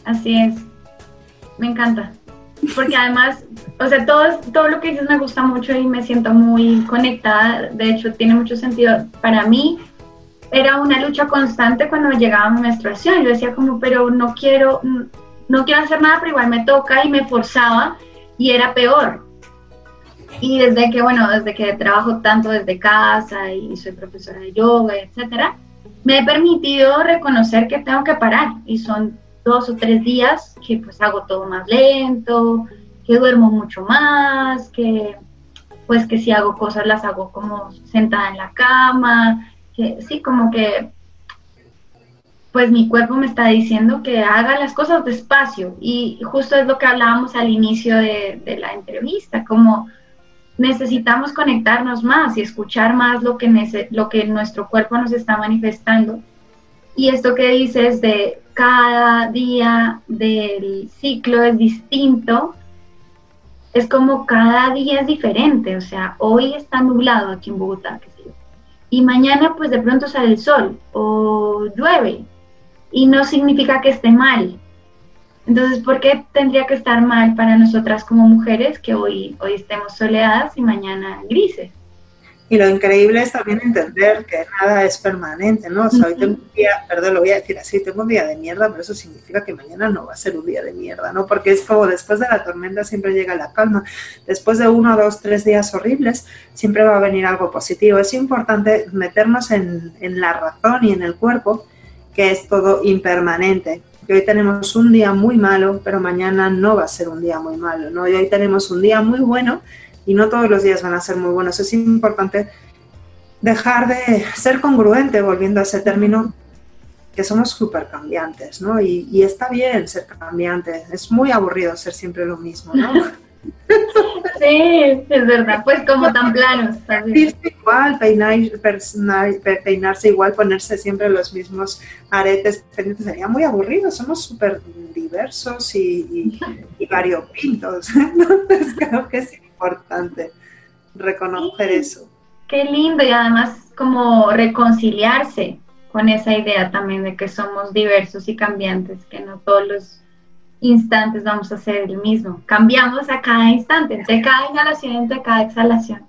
Así es, me encanta. Porque además, o sea, todo, todo lo que dices me gusta mucho y me siento muy conectada. De hecho, tiene mucho sentido. Para mí era una lucha constante cuando llegaba mi menstruación. Yo decía como, pero no quiero, no quiero hacer nada, pero igual me toca y me forzaba y era peor. Y desde que, bueno, desde que trabajo tanto desde casa y soy profesora de yoga, etcétera, me he permitido reconocer que tengo que parar. Y son dos o tres días que pues hago todo más lento, que duermo mucho más, que pues que si hago cosas las hago como sentada en la cama, que sí, como que pues mi cuerpo me está diciendo que haga las cosas despacio. Y justo es lo que hablábamos al inicio de, de la entrevista, como necesitamos conectarnos más y escuchar más lo que, lo que nuestro cuerpo nos está manifestando. Y esto que dices de cada día del ciclo es distinto, es como cada día es diferente. O sea, hoy está nublado aquí en Bogotá, y mañana pues de pronto sale el sol o llueve. Y no significa que esté mal, entonces, ¿por qué tendría que estar mal para nosotras como mujeres que hoy, hoy estemos soleadas y mañana grises? Y lo increíble es también entender que nada es permanente, ¿no? O sea, hoy tengo un día, perdón, lo voy a decir así, tengo un día de mierda, pero eso significa que mañana no va a ser un día de mierda, ¿no? Porque es como después de la tormenta siempre llega la calma. Después de uno, dos, tres días horribles, siempre va a venir algo positivo. Es importante meternos en, en la razón y en el cuerpo, que es todo impermanente que hoy tenemos un día muy malo, pero mañana no va a ser un día muy malo, ¿no? Y hoy tenemos un día muy bueno, y no todos los días van a ser muy buenos. Es importante dejar de ser congruente, volviendo a ese término, que somos súper cambiantes, ¿no? Y, y, está bien ser cambiante, es muy aburrido ser siempre lo mismo, ¿no? Sí, es verdad, pues como tan planos. igual, peinarse igual, ponerse siempre los mismos aretes, sería muy aburrido, somos súper diversos y, y, variopintos, entonces creo que es importante reconocer eso. Qué lindo y además como reconciliarse con esa idea también de que somos diversos y cambiantes, que no todos los instantes vamos a hacer el mismo. Cambiamos a cada instante, entre cada inhalación, entre cada exhalación.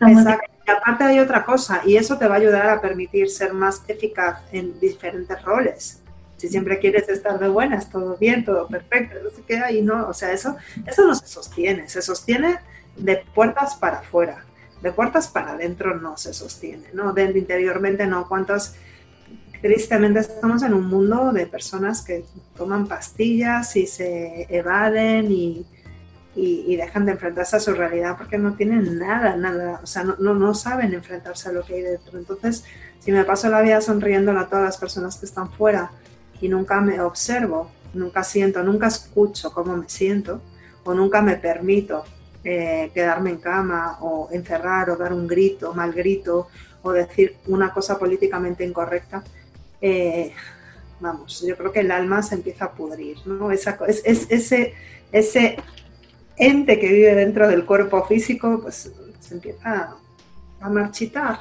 Exacto. Y aparte hay otra cosa, y eso te va a ayudar a permitir ser más eficaz en diferentes roles. Si siempre quieres estar de buenas, todo bien, todo perfecto, no sé qué, ahí no, o sea, eso, eso no se sostiene, se sostiene de puertas para afuera, de puertas para adentro no se sostiene, ¿no? De interiormente no. ¿Cuántas tristemente estamos en un mundo de personas que toman pastillas y se evaden y, dejan de enfrentarse a su realidad porque no tienen nada, nada, o sea, no, no, saben enfrentarse a lo que hay dentro. Entonces, si me paso la vida sonriendo a todas las personas que están fuera y nunca me observo, nunca siento, nunca escucho cómo me siento o nunca me permito eh, quedarme en cama o encerrar o dar un grito, mal grito o decir una cosa políticamente incorrecta, eh, vamos, yo creo que el alma se empieza a pudrir, ¿no? Esa, es, ese, ese ente que vive dentro del cuerpo físico, pues se empieza a marchitar.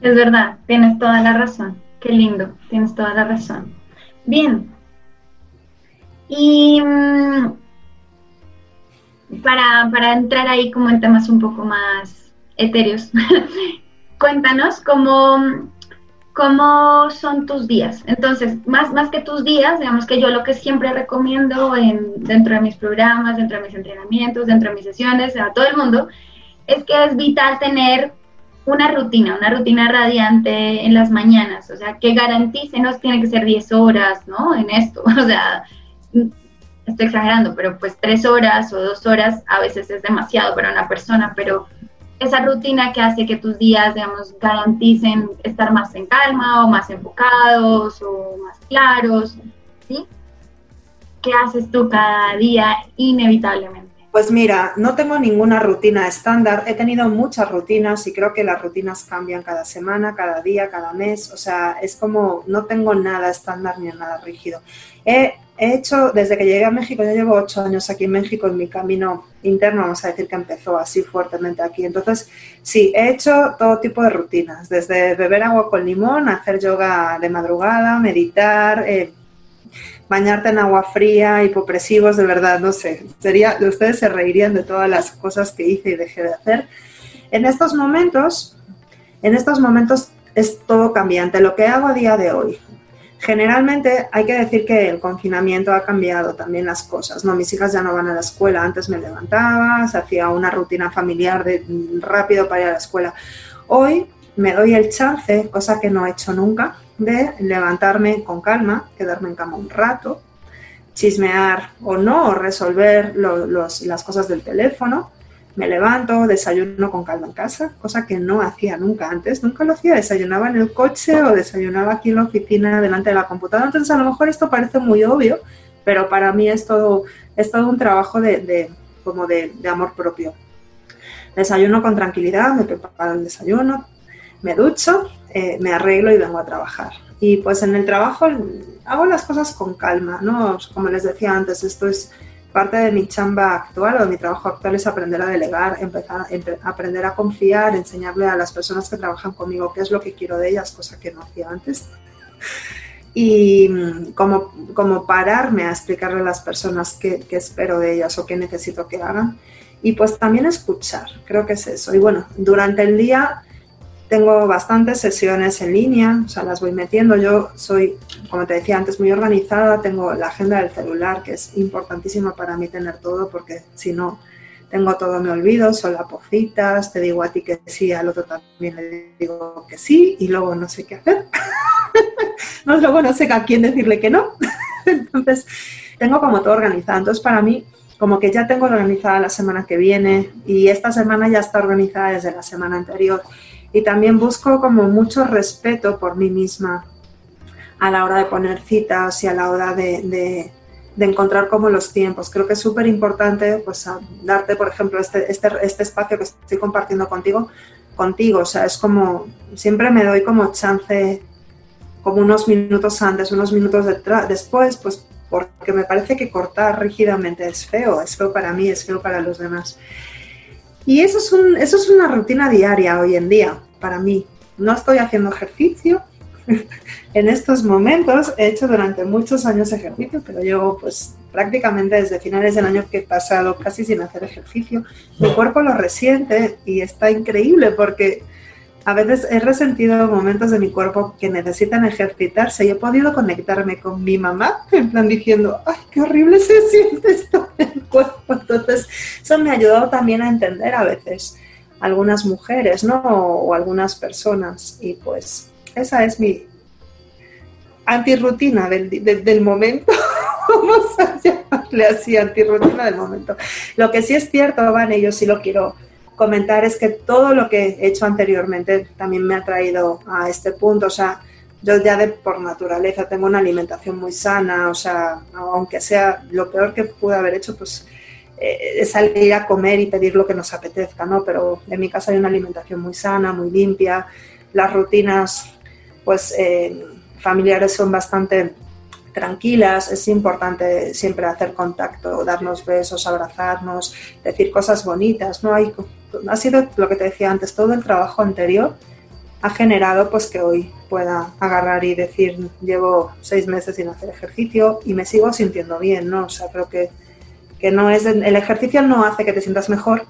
Es verdad, tienes toda la razón. Qué lindo, tienes toda la razón. Bien. Y mm, para, para entrar ahí como en temas un poco más etéreos, cuéntanos cómo ¿Cómo son tus días? Entonces, más, más que tus días, digamos que yo lo que siempre recomiendo en, dentro de mis programas, dentro de mis entrenamientos, dentro de mis sesiones, a todo el mundo, es que es vital tener una rutina, una rutina radiante en las mañanas, o sea, que garantice, no tiene que ser 10 horas, ¿no? En esto, o sea, estoy exagerando, pero pues 3 horas o 2 horas a veces es demasiado para una persona, pero esa rutina que hace que tus días, digamos, garanticen estar más en calma o más enfocados o más claros, ¿sí? ¿Qué haces tú cada día inevitablemente? Pues mira, no tengo ninguna rutina estándar, he tenido muchas rutinas y creo que las rutinas cambian cada semana, cada día, cada mes, o sea, es como no tengo nada estándar ni nada rígido. He he hecho, desde que llegué a México, ya llevo ocho años aquí en México, en mi camino interno, vamos a decir que empezó así fuertemente aquí. Entonces, sí, he hecho todo tipo de rutinas, desde beber agua con limón, hacer yoga de madrugada, meditar, eh, bañarte en agua fría, hipopresivos, de verdad, no sé, sería, ustedes se reirían de todas las cosas que hice y dejé de hacer. En estos momentos, en estos momentos es todo cambiante. Lo que hago a día de hoy, Generalmente hay que decir que el confinamiento ha cambiado también las cosas. Mis hijas ya no van a la escuela. Antes me levantaba, se hacía una rutina familiar de rápido para ir a la escuela. Hoy me doy el chance, cosa que no he hecho nunca, de levantarme con calma, quedarme en cama un rato, chismear o no, resolver las cosas del teléfono me levanto, desayuno con calma en casa, cosa que no hacía nunca antes, nunca lo hacía, desayunaba en el coche o desayunaba aquí en la oficina delante de la computadora, entonces a lo mejor esto parece muy obvio, pero para mí es todo, es todo un trabajo de, como de, amor propio. Desayuno con tranquilidad, me preparo el desayuno, me ducho, eh, me arreglo y vengo a trabajar. Y pues en el trabajo hago las cosas con calma, ¿no? Como les decía antes, esto es parte de mi chamba actual o de mi trabajo actual es aprender a delegar, empezar aprender a confiar, enseñarle a las personas que trabajan conmigo qué es lo que quiero de ellas, cosa que no hacía antes. Y mm, como, como pararme a explicarle a las personas qué, qué espero de ellas o qué necesito que hagan. Y pues también escuchar, creo que es eso. Y bueno, durante el día tengo bastantes sesiones en línea, o sea, las voy metiendo. Yo soy, como te decía antes, muy organizada. Tengo la agenda del celular, que es importantísima para mí tener todo, porque si no, tengo todo, me olvido, son las te digo a ti que sí, al otro también le digo que sí, y luego no sé qué hacer. no, luego no sé a quién decirle que no. Entonces, tengo como todo organizado. Entonces, para mí, como que ya tengo organizada la semana que viene y esta semana ya está organizada desde la semana anterior. Y también busco como mucho respeto por mí misma a la hora de poner citas y a la hora de, encontrar como los tiempos. Creo que es súper importante pues, darte, por ejemplo, este, este, este espacio que estoy compartiendo contigo, contigo. O sea, es como, siempre me doy como chance, como unos minutos antes, unos minutos después, pues porque me parece que cortar rígidamente es feo, es feo para mí, es feo para los demás. Y eso es, un, eso es una rutina diaria hoy en día para mí. No estoy haciendo ejercicio. en estos momentos he hecho durante muchos años ejercicio, pero yo pues prácticamente desde finales del año que he pasado casi sin hacer ejercicio. Mi cuerpo lo resiente y está increíble porque a veces he resentido momentos de mi cuerpo que necesitan ejercitarse y he podido conectarme con mi mamá, en plan diciendo, ay, qué horrible se siente esto en el cuerpo. Entonces, eso me ha ayudado también a entender a veces algunas mujeres, ¿no? O, algunas personas. Y pues, esa es mi antirrutina del, del, del momento. Vamos a llamarle así, antirrutina del momento. Lo que sí es cierto, Vane, yo sí lo quiero comentar es que todo lo que he hecho anteriormente también me ha traído a este punto. O sea, yo ya de por naturaleza tengo una alimentación muy sana, o sea, aunque sea lo peor que pude haber hecho, pues eh, es salir a comer y pedir lo que nos apetezca, ¿no? Pero en mi casa hay una alimentación muy sana, muy limpia, las rutinas, pues, eh, familiares son bastante tranquilas, es importante siempre hacer contacto, darnos besos, abrazarnos, decir cosas bonitas, ¿no? Hay, ha sido lo que te decía antes, todo el trabajo anterior ha generado pues que hoy pueda agarrar y decir llevo seis meses sin hacer ejercicio y me sigo sintiendo bien, ¿no? O sea, creo que, que no es, el ejercicio no hace que te sientas mejor,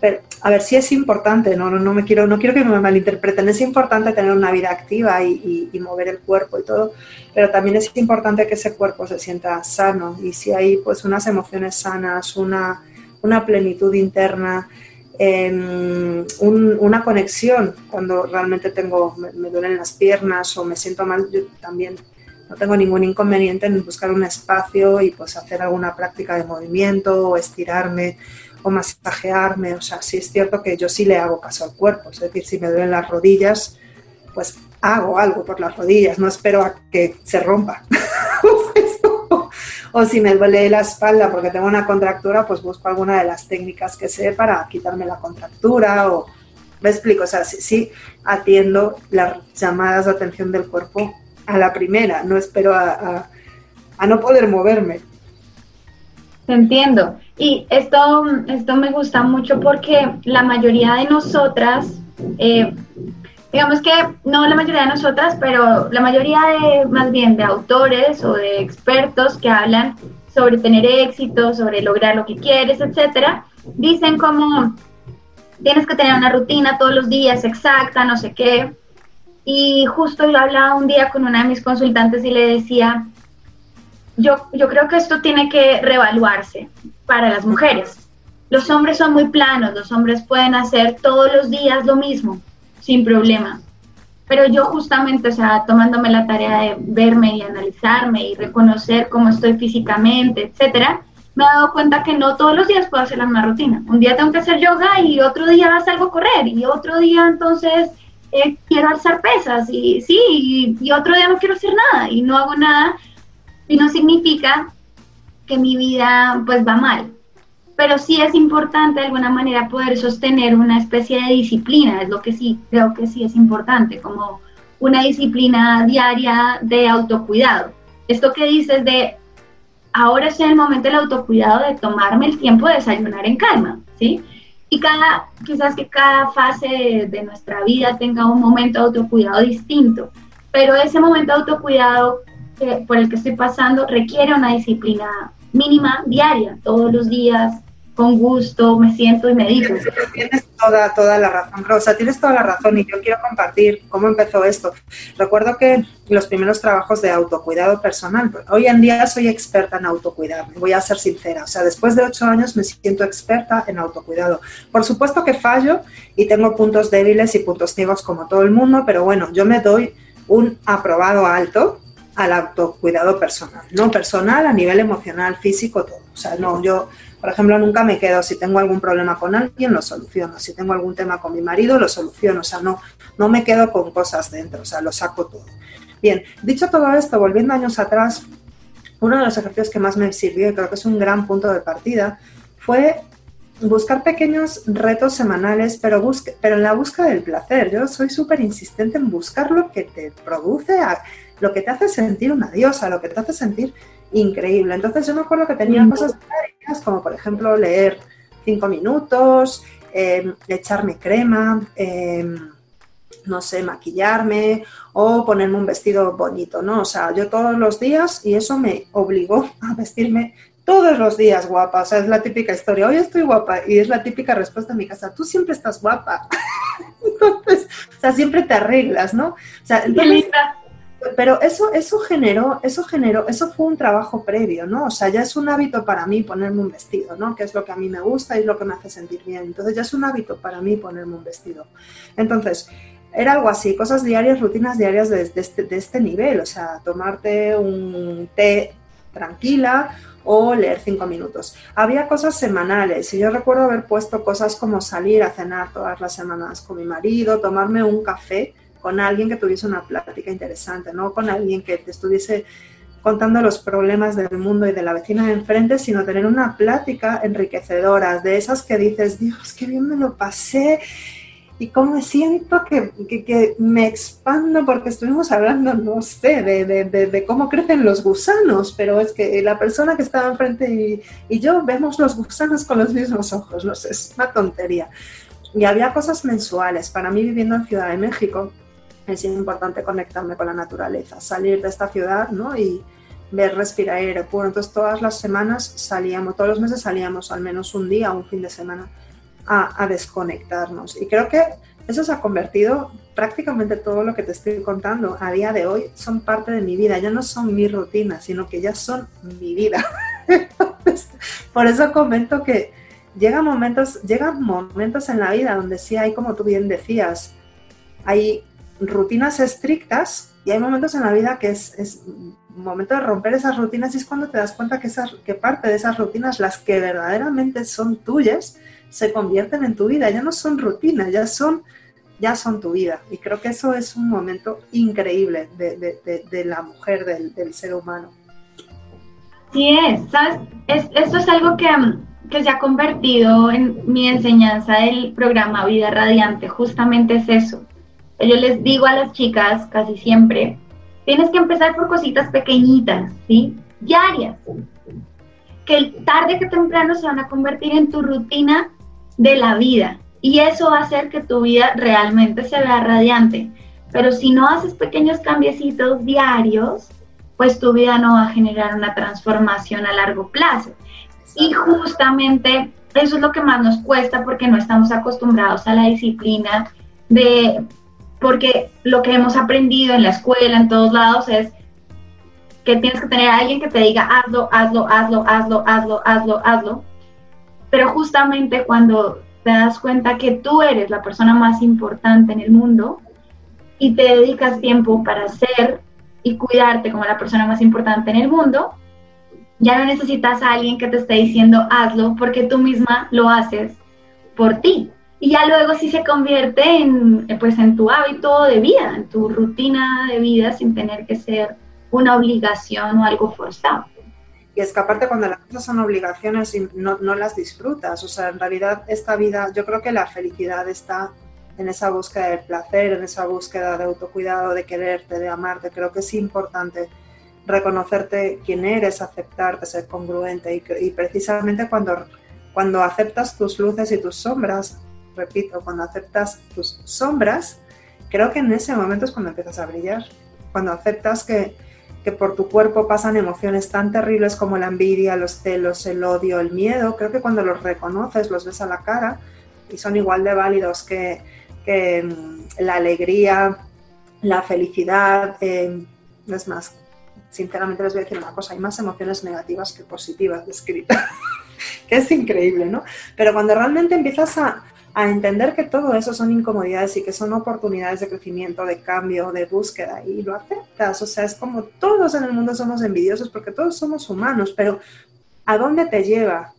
pero, a ver, sí es importante, no, no, me quiero, no quiero que me malinterpreten, es importante tener una vida activa y, mover el cuerpo y todo, pero también es importante que ese cuerpo se sienta sano. Y si hay pues unas emociones sanas, una, una plenitud interna, em, una conexión cuando realmente tengo, me, me, duelen las piernas o me siento mal, yo también no tengo ningún inconveniente en buscar un espacio y pues hacer alguna práctica de movimiento o estirarme o masajearme, o sea, sí es cierto que yo sí le hago caso al cuerpo, es decir, si me duelen las rodillas, pues hago algo por las rodillas, no espero a que se rompa. o si me duele la espalda porque tengo una contractura, pues busco alguna de las técnicas que sé para quitarme la contractura o me explico, o sea, sí, atiendo las llamadas de atención del cuerpo a la primera, no espero a, a no poder moverme. Entiendo. Y esto, esto me gusta mucho porque la mayoría de nosotras, eh, digamos que no la mayoría de nosotras, pero la mayoría de, más bien de autores o de expertos que hablan sobre tener éxito, sobre lograr lo que quieres, etcétera, dicen como tienes que tener una rutina todos los días exacta, no sé qué. Y justo yo hablaba un día con una de mis consultantes y le decía, yo, yo creo que esto tiene que reevaluarse para las mujeres. Los hombres son muy planos, los hombres pueden hacer todos los días lo mismo, sin problema. Pero yo justamente, o sea, tomándome la tarea de verme y analizarme y reconocer cómo estoy físicamente, etcétera, me he dado cuenta que no todos los días puedo hacer la misma rutina. Un día tengo que hacer yoga y otro día salgo a correr y otro día entonces eh, quiero alzar pesas y sí, y, y otro día no quiero hacer nada y no hago nada y no significa que mi vida pues va mal. Pero sí es importante de alguna manera poder sostener una especie de disciplina, es lo que sí, creo que sí es importante, como una disciplina diaria de autocuidado. Esto que dices de ahora es el momento del autocuidado de tomarme el tiempo de desayunar en calma, ¿sí? Y cada, quizás que cada fase de nuestra vida tenga un momento de autocuidado distinto, pero ese momento de autocuidado por el que estoy pasando requiere una disciplina mínima diaria, todos los días, con gusto, me siento y medito. Tienes toda, toda la razón, Rosa, tienes toda la razón y yo quiero compartir cómo empezó esto. Recuerdo que los primeros trabajos de autocuidado personal, hoy en día soy experta en autocuidarme, voy a ser sincera, o sea, después de ocho años me siento experta en autocuidado. Por supuesto que fallo y tengo puntos débiles y puntos ciegos como todo el mundo, pero bueno, yo me doy un aprobado alto al autocuidado personal, ¿no? Personal a nivel emocional, físico, todo. O sea, no, yo, por ejemplo, nunca me quedo, si tengo algún problema con alguien, lo soluciono, si tengo algún tema con mi marido, lo soluciono, o sea, no, no me quedo con cosas dentro, o sea, lo saco todo. Bien, dicho todo esto, volviendo años atrás, uno de los ejercicios que más me sirvió y creo que es un gran punto de partida fue buscar pequeños retos semanales, pero, busque, pero en la búsqueda del placer. Yo soy súper insistente en buscar lo que te produce, lo que te hace sentir una diosa, lo que te hace sentir increíble. Entonces yo me acuerdo que tenía cosas diarias, como por ejemplo leer cinco minutos, em, echarme crema, em, no sé, maquillarme o ponerme un vestido bonito, ¿no? O sea, yo todos los días y eso me obligó a vestirme todos los días guapa, o sea, es la típica historia, hoy estoy guapa y es la típica respuesta en mi casa, tú siempre estás guapa. entonces, o sea, siempre te arreglas, ¿no? O sea, entonces, pero eso, eso generó, eso generó, eso fue un trabajo previo, ¿no? O sea, ya es un hábito para mí ponerme un vestido, ¿no? Que es lo que a mí me gusta y es lo que me hace sentir bien. Entonces ya es un hábito para mí ponerme un vestido. Entonces, era algo así, cosas diarias, rutinas diarias de, este, de este nivel, o sea, tomarte un té tranquila o leer cinco minutos. Había cosas semanales y yo recuerdo haber puesto cosas como salir a cenar todas las semanas con mi marido, tomarme un café con alguien que tuviese una plática interesante, no con alguien que te estuviese contando los problemas del mundo y de la vecina de enfrente, sino tener una plática enriquecedora, de esas que dices, Dios, qué bien me lo pasé y cómo siento que, que, me expando porque estuvimos hablando, no sé, de, de, de, cómo crecen los gusanos, pero es que la persona que estaba enfrente y, y, yo vemos los gusanos con los mismos ojos, no sé, es una tontería. Y había cosas mensuales. Para mí viviendo en Ciudad de México es importante conectarme con la naturaleza, salir de esta ciudad ¿no? y ver, respirar aire puro. Entonces todas las semanas salíamos, todos los meses salíamos al menos un día, un fin de semana a, desconectarnos. Y creo que eso se ha convertido prácticamente todo lo que te estoy contando a día de hoy son parte de mi vida, ya no son mi rutina, sino que ya son mi vida. por eso comento que llegan momentos, llegan momentos en la vida donde sí hay, como tú bien decías, hay rutinas estrictas y hay momentos en la vida que es, es momento de romper esas rutinas y es cuando te das cuenta que, esas, que parte de esas rutinas, las que verdaderamente son tuyas, se convierten en tu vida, ya no son rutinas, ya son, ya son tu vida. Y creo que eso es un momento increíble de, la mujer, del, ser humano. Sí es, ¿sabes? esto es algo que, que se ha convertido en mi enseñanza del programa Vida Radiante, justamente es eso. Yo les digo a las chicas casi siempre, tienes que empezar por cositas pequeñitas, ¿sí? Diarias, que tarde que temprano se van a convertir en tu rutina de la vida y eso va a hacer que tu vida realmente se vea radiante. Pero si no haces pequeños cambiecitos diarios, pues tu vida no va a generar una transformación a largo plazo. Y justamente eso es lo que más nos cuesta porque no estamos acostumbrados a la disciplina de, porque lo que hemos aprendido en la escuela, en todos lados, es que tienes que tener a alguien que te diga hazlo, hazlo, hazlo, hazlo, hazlo, hazlo, hazlo. Pero justamente cuando te das cuenta que tú eres la persona más importante en el mundo y te dedicas tiempo para ser y cuidarte como la persona más importante en el mundo, ya no necesitas a alguien que te esté diciendo hazlo porque tú misma lo haces por ti. Y ya luego sí se convierte en, pues, en tu hábito de vida, en tu rutina de vida sin tener que ser una obligación o algo forzado. Y es que aparte cuando las cosas son obligaciones y no, no las disfrutas, o sea, en realidad esta vida, yo creo que la felicidad está en esa búsqueda del placer, en esa búsqueda de autocuidado, de quererte, de amarte. Creo que es importante reconocerte quién eres, aceptarte, ser congruente y, y, precisamente cuando, cuando aceptas tus luces y tus sombras, repito, cuando aceptas tus sombras, creo que en ese momento es cuando empiezas a brillar, cuando aceptas que, que por tu cuerpo pasan emociones tan terribles como la envidia, los celos, el odio, el miedo, creo que cuando los reconoces, los ves a la cara y son igual de válidos que, mm, la alegría, la felicidad. Eh, es más, sinceramente les voy a decir una cosa, hay más emociones negativas que positivas descritas, que es increíble, ¿no? Pero cuando realmente empiezas a, a entender que todo eso son incomodidades y que son oportunidades de crecimiento, de cambio, de búsqueda y lo aceptas. O sea, es como todos en el mundo somos envidiosos porque todos somos humanos, pero ¿a dónde te lleva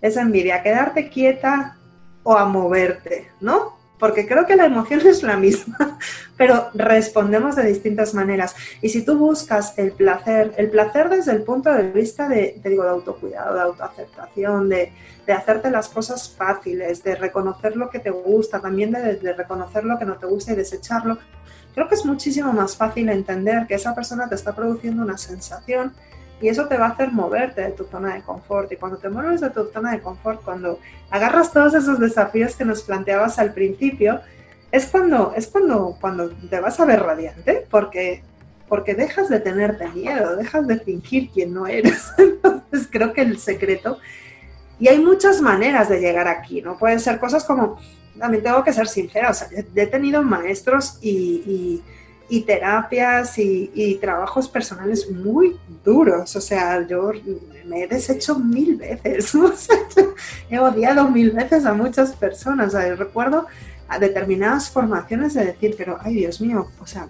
esa envidia? ¿A quedarte quieta o a moverte? ¿No? porque creo que la emoción es la misma, pero respondemos de distintas maneras. Y si tú buscas el placer, el placer desde el punto de vista de, te digo, de autocuidado, de autoaceptación, de, de hacerte las cosas fáciles, de reconocer lo que te gusta, también de, reconocer lo que no te gusta y desecharlo, creo que es muchísimo más fácil entender que esa persona te está produciendo una sensación y eso te va a hacer moverte de tu zona de confort. Y cuando te mueves de tu zona de confort, cuando agarras todos esos desafíos que nos planteabas al principio, es cuando, es cuando, cuando te vas a ver radiante, porque, porque dejas de tenerte miedo, dejas de fingir quién no eres. Entonces creo que el secreto, y hay muchas maneras de llegar aquí, ¿no? Pueden ser cosas como, también tengo que ser sincera, o sea, he tenido maestros y y terapias y, trabajos personales muy duros. O sea, yo me he deshecho mil veces. he odiado mil veces a muchas personas. O recuerdo a determinadas formaciones de decir, pero, ay Dios mío, o sea,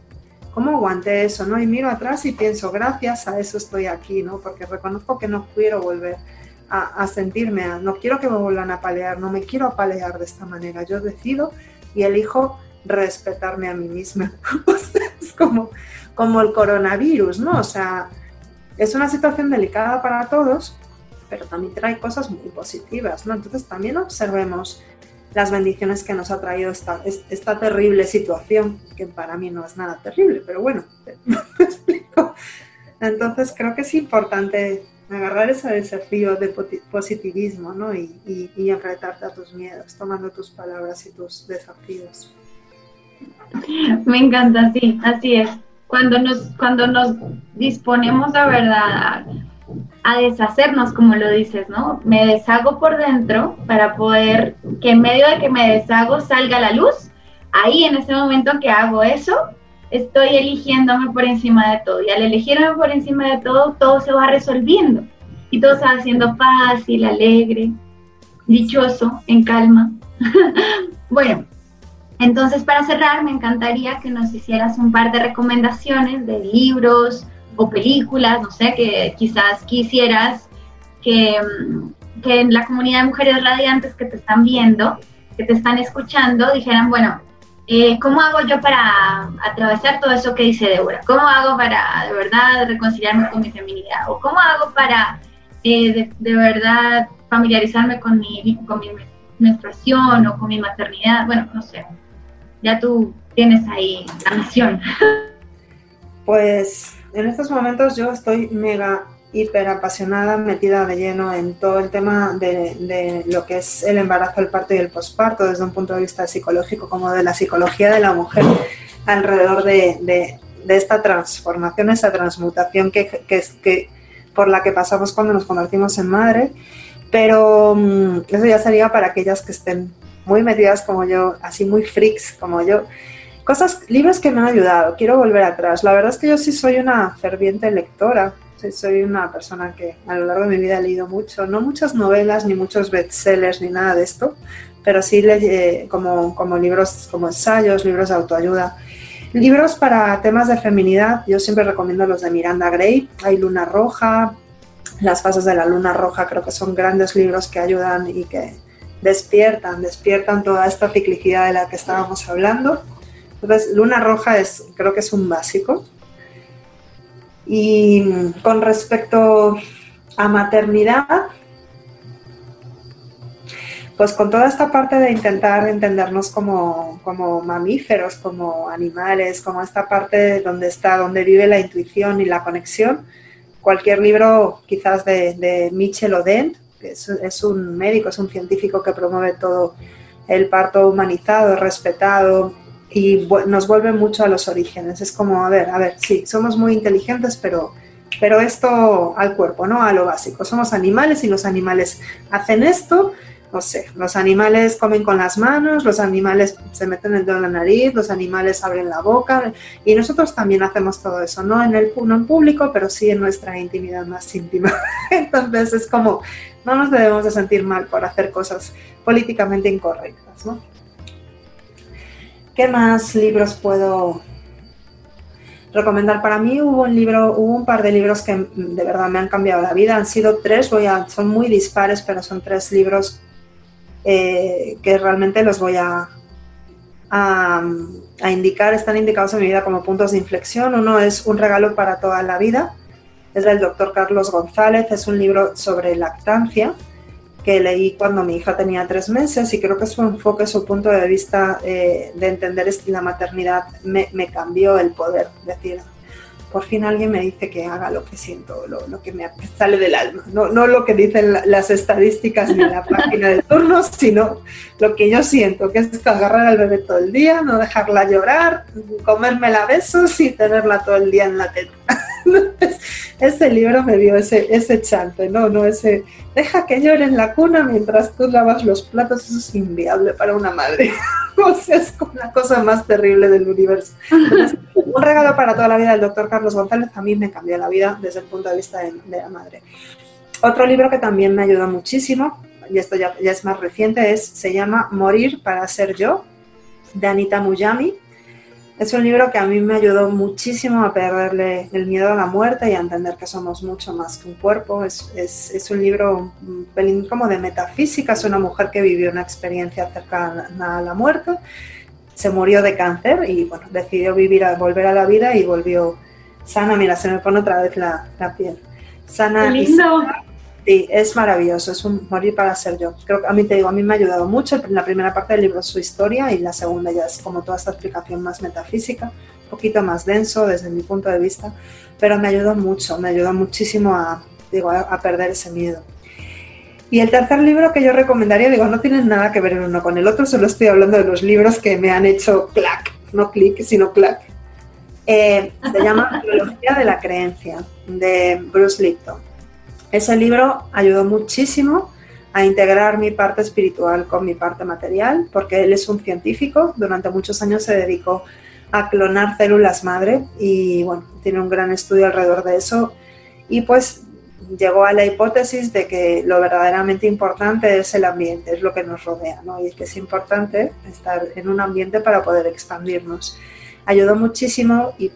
¿cómo aguanté eso? ¿no? Y miro atrás y pienso, gracias a eso estoy aquí, ¿no? Porque reconozco que no quiero volver a, a sentirme, no quiero que me vuelvan a palear, no me quiero apalear de esta manera. Yo decido y elijo respetarme a mí misma. es como, como el coronavirus, ¿no? O sea, es una situación delicada para todos, pero también trae cosas muy positivas, ¿no? Entonces también observemos las bendiciones que nos ha traído esta, esta terrible situación, que para mí no es nada terrible, pero bueno, te explico. Entonces creo que es importante agarrar ese desafío de positivismo, ¿no? Y, y, enfrentarte a tus miedos, tomando tus palabras y tus desafíos. Me encanta, sí, así es. Cuando nos, cuando nos disponemos a verdad a, deshacernos, como lo dices, ¿no? Me deshago por dentro para poder que en medio de que me deshago salga la luz. Ahí en ese momento que hago eso, estoy eligiéndome por encima de todo. Y al elegirme por encima de todo, todo se va resolviendo. Y todo se va haciendo fácil, alegre, dichoso, en calma. bueno, entonces, para cerrar, me encantaría que nos hicieras un par de recomendaciones de libros o películas, no sé, que quizás quisieras que, mm, que en la comunidad de mujeres radiantes que te están viendo, que te están escuchando, dijeran, bueno, eh, ¿cómo hago yo para atravesar todo eso que dice Débora? ¿Cómo hago para de verdad reconciliarme con mi feminidad? ¿O cómo hago para eh, de, verdad familiarizarme con mi, con mi menstruación o con mi maternidad? Bueno, no sé ya tú tienes ahí la misión. Pues en estos momentos yo estoy mega hiper apasionada, metida de lleno en todo el tema de, lo que es el embarazo, el parto y el posparto desde un punto de vista psicológico como de la psicología de la mujer alrededor de, esta transformación, esa transmutación que, que, por la que pasamos cuando nos convertimos en madre. Pero mm, eso ya sería para aquellas que estén muy metidas como yo, así muy freaks como yo. Cosas, libros que me han ayudado, quiero volver atrás. La verdad es que yo sí soy una ferviente lectora, soy una persona que a lo largo de mi vida he leído mucho, no muchas novelas, ni muchos bestsellers, ni nada de esto, pero sí le, como, como libros, como ensayos, libros de autoayuda. Libros para temas de feminidad, yo siempre recomiendo los de Miranda Gray, hay Luna Roja, Las fases de la Luna Roja, creo que son grandes libros que ayudan y que, despiertan, despiertan toda esta ciclicidad de la que estábamos hablando. Entonces, luna roja es, creo que es un básico. Y con respecto a maternidad, pues con toda esta parte de intentar entendernos como, mamíferos, como animales, como esta parte donde está, donde vive la intuición y la conexión, cualquier libro quizás de, Michel Odent, es, un médico, es un científico que promueve todo el parto humanizado, respetado y nos vuelve mucho a los orígenes. Es como, a ver, a ver, sí, somos muy inteligentes, pero, pero esto al cuerpo, ¿no? A lo básico. Somos animales y los animales hacen esto, no sé, los animales comen con las manos, los animales se meten el dedo en la nariz, los animales abren la boca y nosotros también hacemos todo eso, no en el no en público, pero sí en nuestra intimidad más íntima. Entonces es como no nos debemos de sentir mal por hacer cosas políticamente incorrectas, ¿no? ¿Qué más libros puedo recomendar para mí hubo un libro, hubo un par de libros que de verdad me han cambiado la vida. Han sido tres, son muy dispares, pero son tres libros eh, que realmente los voy a, a, indicar, están indicados en mi vida como puntos de inflexión. Uno es Un regalo para toda la vida, es del doctor Carlos González, es un libro sobre lactancia que leí cuando mi hija tenía tres meses y creo que su enfoque, su punto de vista eh, de entender la maternidad me, me, cambió el poder decir, por fin alguien me dice que haga lo que siento, lo, que me sale del alma, no, no lo que dicen las estadísticas ni la página de turnos, sino lo que yo siento, que es agarrar al bebé todo el día, no dejarla llorar, comérmela a besos y tenerla todo el día en la teta. ese libro me dio ese, ese chante, no, no, ese, deja que llore en la cuna mientras tú lavas los platos, eso es inviable para una madre. o sea, es como la cosa más terrible del universo. un regalo para toda la vida del doctor Carlos González a mí me cambió la vida desde el punto de vista de, la madre. Otro libro que también me ayudó muchísimo, y esto ya, ya es más reciente, es, se llama Morir para ser yo, de Anita Muyami es un libro que a mí me ayudó muchísimo a perderle el miedo a la muerte y a entender que somos mucho más que un cuerpo. Es, es, es un libro un pelín como de metafísica, es una mujer que vivió una experiencia cercana a la muerte, se murió de cáncer y bueno, decidió vivir, a, volver a la vida y volvió sana. Mira, se me pone otra vez la, la piel. Sana lindo. Sí, es maravilloso, es un morir para ser yo. Creo que a mí te digo, a mí me ha ayudado mucho. La primera parte del libro es su historia y la segunda ya es como toda esta explicación más metafísica, un poquito más denso desde mi punto de vista, pero me ayudó mucho, me ayudó muchísimo a, digo, perder ese miedo. Y el tercer libro que yo recomendaría, digo, no tienen nada que ver el uno con el otro, solo estoy hablando de los libros que me han hecho clac, no clic, sino clac. Eh, se llama Biología de la Creencia, de Bruce Lipton. Ese libro ayudó muchísimo a integrar mi parte espiritual con mi parte material, porque él es un científico, durante muchos años se dedicó a clonar células madre y bueno, tiene un gran estudio alrededor de eso y pues llegó a la hipótesis de que lo verdaderamente importante es el ambiente, es lo que nos rodea, ¿no? Y es que es importante estar en un ambiente para poder expandirnos. Ayudó muchísimo y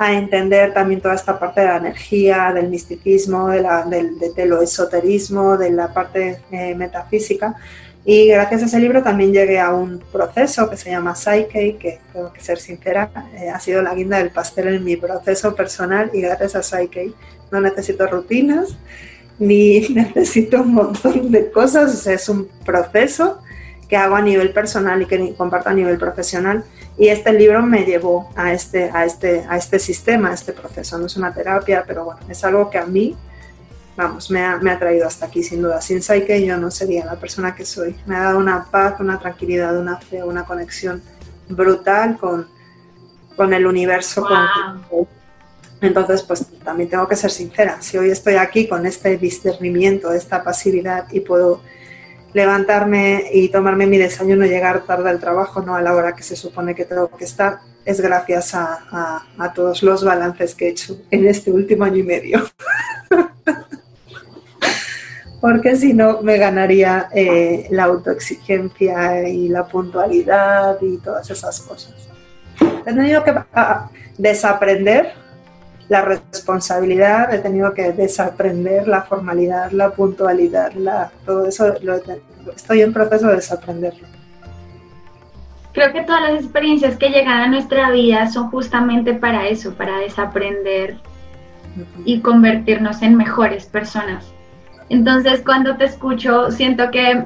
a entender también toda esta parte de la energía, del misticismo, de, la, del, de, lo esoterismo, de la parte eh, metafísica. Y gracias a ese libro también llegué a un proceso que se llama Psyche, que tengo que ser sincera, eh, ha sido la guinda del pastel en mi proceso personal y gracias a Psyche no necesito rutinas ni necesito un montón de cosas, es un proceso que hago a nivel personal y que comparto a nivel profesional y este libro me llevó a este, a este, a este sistema, a este proceso. No es una terapia, pero bueno, es algo que a mí, vamos, me ha, me ha traído hasta aquí, sin duda. Sin Psyche yo no sería la persona que soy. Me ha dado una paz, una tranquilidad, una fe, una conexión brutal con, con el universo. entonces, pues también tengo que ser sincera. Si hoy estoy aquí con este discernimiento, esta pasividad y puedo levantarme y tomarme mi desayuno, llegar tarde al trabajo, no a la hora que se supone que tengo que estar, es gracias a, todos los balances que he hecho en este último año y medio. Porque si no, me ganaría eh, la autoexigencia y la puntualidad y todas esas cosas. He tenido que desaprender la responsabilidad, he tenido que desaprender la formalidad, la puntualidad, la, todo eso estoy en proceso de desaprenderlo. Creo que todas las experiencias que llegan a nuestra vida son justamente para eso, para desaprender y convertirnos en mejores personas. Entonces, cuando te escucho, siento que,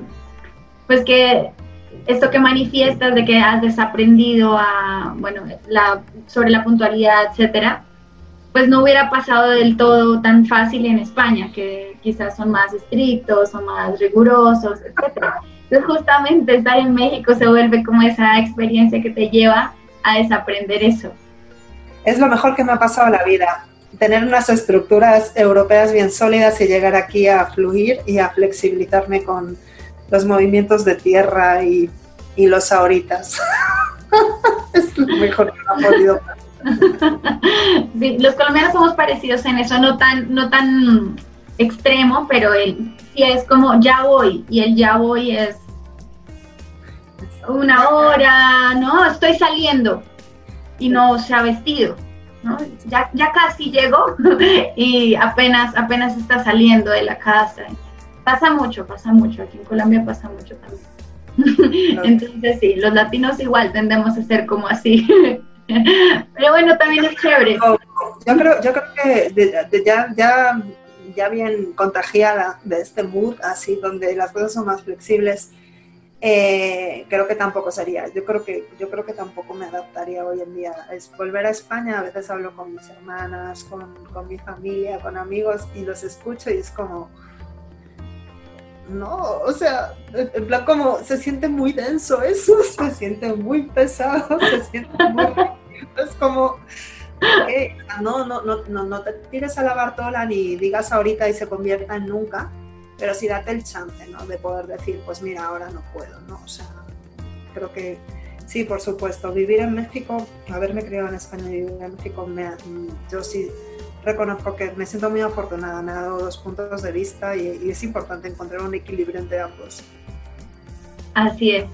pues que esto que manifiestas de que has desaprendido a, bueno, la, sobre la puntualidad, etcétera, pues no hubiera pasado del todo tan fácil en España, que quizás son más estrictos, son más rigurosos, etc. Entonces justamente estar en México se vuelve como esa experiencia que te lleva a desaprender eso. Es lo mejor que me ha pasado la vida, tener unas estructuras europeas bien sólidas y llegar aquí a fluir y a flexibilizarme con, los movimientos de tierra y, los ahoritas. es lo mejor que ha podido sí, los colombianos somos parecidos en eso, no tan, no tan extremo, pero él sí es como ya voy, y el ya voy es una hora, ¿no? Estoy saliendo y no se ha vestido. ¿no? Ya, ya casi llegó y apenas, apenas está saliendo de la casa. Pasa mucho, pasa mucho, aquí en Colombia pasa mucho también. Entonces sí, los latinos igual tendemos a ser como así. Pero bueno, también es chévere. Yo creo, yo creo que ya, ya, ya bien contagiada de este mood, así donde las cosas son más flexibles, eh, creo que tampoco sería. Yo creo que, yo creo que tampoco me adaptaría hoy en día. Es volver a España, a veces hablo con mis hermanas, con, con mi familia, con amigos y los escucho y es como, no, o sea, en plan como se siente muy denso eso, se siente muy pesado, se siente muy... es como, no, no, no, no, no te tires a la Bartola ni digas ahorita y se convierta en nunca, pero sí date el chance, ¿no? De poder decir, pues mira, ahora no puedo, ¿no? O sea, creo que sí, por supuesto, vivir en México, haberme criado en España y vivir en México, me, yo sí reconozco que me siento muy afortunada, me ha dado dos puntos de vista y, y es importante encontrar un equilibrio entre ambos. Así es.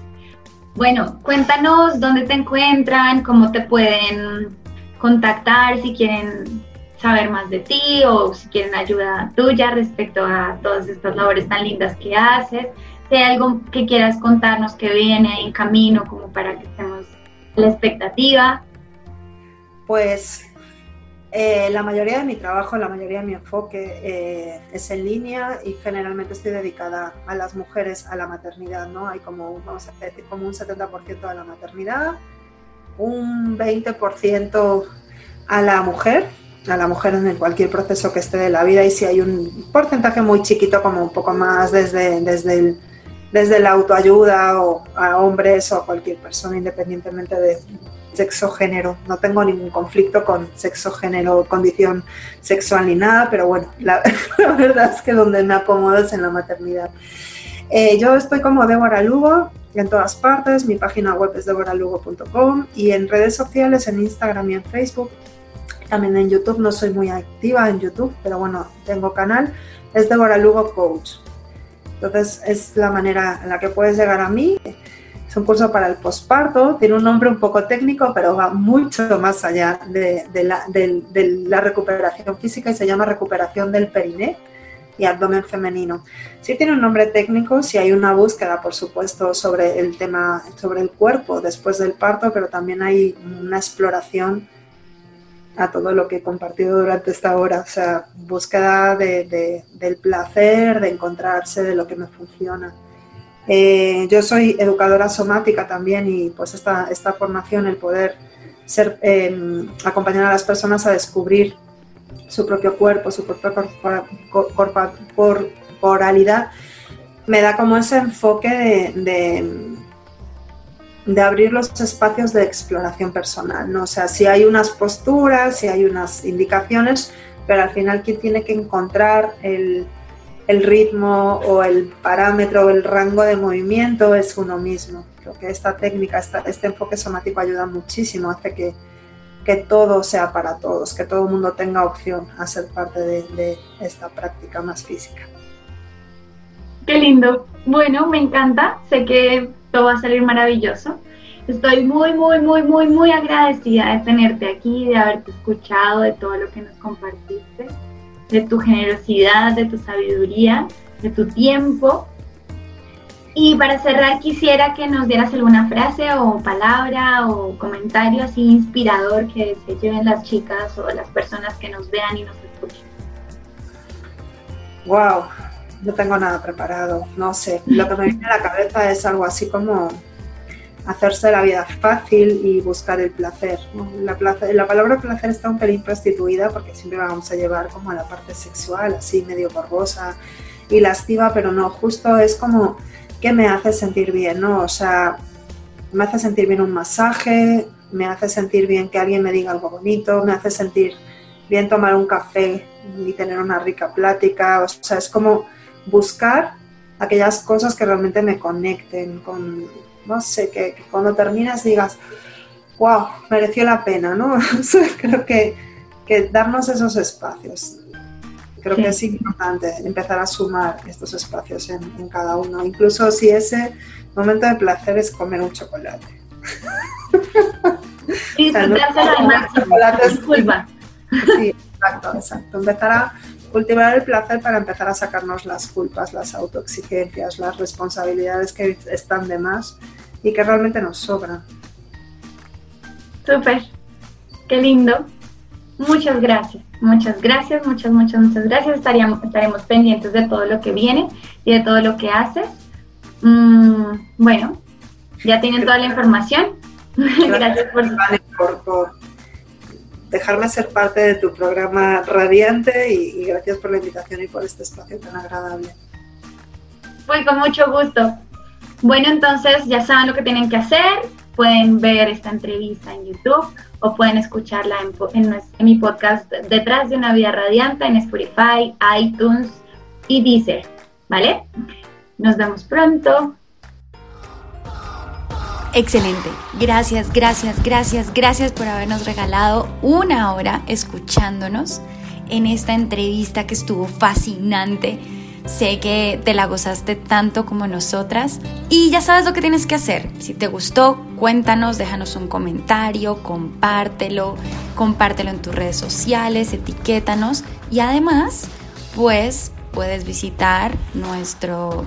Bueno, cuéntanos dónde te encuentran, cómo te pueden contactar si quieren saber más de ti o si quieren ayuda tuya respecto a todas estas labores tan lindas que haces. Si hay algo que quieras contarnos que viene en camino como para que estemos la expectativa. Pues eh, la mayoría de mi trabajo, la mayoría de mi enfoque eh, es en línea y generalmente estoy dedicada a las mujeres, a la maternidad, ¿no? Hay como, vamos a decir, como un 70% a la maternidad, un 20% a la mujer, a la mujer en cualquier proceso que esté de la vida y si hay un porcentaje muy chiquito como un poco más desde, desde, el, desde la autoayuda o a hombres o a cualquier persona independientemente de sexo género. No tengo ningún conflicto con sexo género, condición sexual ni nada, pero bueno, la, verdad es que donde me acomodo es en la maternidad. Eh, yo estoy como Débora Lugo en todas partes, mi página web es deboralugo.com y en redes sociales, en Instagram y en Facebook también en YouTube, no soy muy activa en YouTube, pero bueno, tengo canal, es Deborah Lugo Coach. Entonces es la manera en la que puedes llegar a mí. Es un curso para el posparto, tiene un nombre un poco técnico, pero va mucho más allá de, la, recuperación física y se llama recuperación del periné y abdomen femenino. Sí tiene un nombre técnico, si hay una búsqueda, por supuesto, sobre el tema, sobre el cuerpo después del parto, pero también hay una exploración a todo lo que he compartido durante esta hora, o sea, búsqueda de, del placer, de encontrarse, de lo que me funciona. Eh, yo soy educadora somática también y pues esta, formación, el poder ser, em, acompañar a las personas a descubrir su propio cuerpo, su propia corporalidad, me da como ese enfoque de de abrir los espacios de exploración personal, ¿no? O sea, si hay unas posturas, si hay unas indicaciones, pero al final quien tiene que encontrar el, ritmo o el parámetro o el rango de movimiento es uno mismo. Creo que esta técnica, este enfoque somático ayuda muchísimo, hace que, que todo sea para todos, que todo el mundo tenga opción a ser parte de, de esta práctica más física. Qué lindo. Bueno, me encanta. Sé que todo va a salir maravilloso. Estoy muy, muy, muy, muy, muy agradecida de tenerte aquí, de haberte escuchado, de todo lo que nos compartiste, de tu generosidad, de tu sabiduría, de tu tiempo. Y para cerrar quisiera que nos dieras alguna frase o palabra o comentario así inspirador que se lleven las chicas o las personas que nos vean y nos escuchen. Wow, no tengo nada preparado, no sé. Lo que me viene a la cabeza es algo así como hacerse la vida fácil y buscar el placer. La, la palabra placer está un pelín prostituida porque siempre vamos a llevar como a la parte sexual, así medio corvosa y lastiva, pero no, justo es como que me hace sentir bien, ¿no? O sea, me hace sentir bien un masaje, me hace sentir bien que alguien me diga algo bonito, me hace sentir bien tomar un café y tener una rica plática, o sea, es como buscar aquellas cosas que realmente me conecten con, no sé, que, cuando terminas digas, wow, mereció la pena, ¿no? creo que, que, darnos esos espacios. Creo que es importante empezar a sumar estos espacios en, en cada uno, incluso si ese momento de placer es comer un chocolate. Disfrutárselo al máximo. Disculpa. Sí, exacto, exacto. Empezar a cultivar el placer para empezar a sacarnos las culpas, las autoexigencias, las responsabilidades que están de más y que realmente nos sobran. Súper, qué lindo. Muchas gracias, muchas gracias, muchas, muchas, muchas gracias. Estaríamos, estaremos pendientes de todo lo que viene y de todo lo que haces. Mm, bueno, ya tienen toda la información. Gracias, por, dejarme ser parte de tu programa radiante y, gracias por la invitación y por este espacio tan agradable. Pues con mucho gusto. Bueno, entonces ya saben lo que tienen que hacer. Pueden ver esta entrevista en YouTube o pueden escucharla en, en mi podcast Detrás de una vida radiante en Spotify, iTunes y Deezer. ¿Vale? Nos vemos pronto. Excelente. Gracias, gracias, gracias, gracias por habernos regalado una hora escuchándonos en esta entrevista que estuvo fascinante. Sé que te la gozaste tanto como nosotras y ya sabes lo que tienes que hacer. Si te gustó, cuéntanos, déjanos un comentario, compártelo, compártelo en tus redes sociales, etiquétanos y además, pues puedes visitar nuestro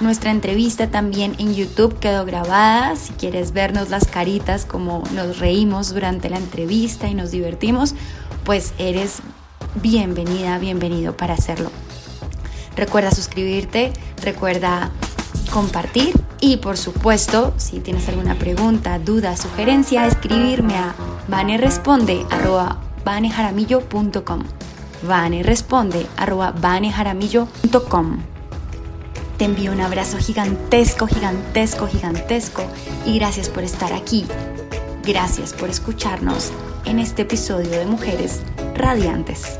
nuestra entrevista también en YouTube quedó grabada. Si quieres vernos las caritas como nos reímos durante la entrevista y nos divertimos, pues eres bienvenida, bienvenido para hacerlo. Recuerda suscribirte, recuerda compartir y por supuesto, si tienes alguna pregunta, duda, sugerencia, escribirme a vaneresponde.com. vaneresponde.com. Te envío un abrazo gigantesco, gigantesco, gigantesco y gracias por estar aquí. Gracias por escucharnos en este episodio de Mujeres Radiantes.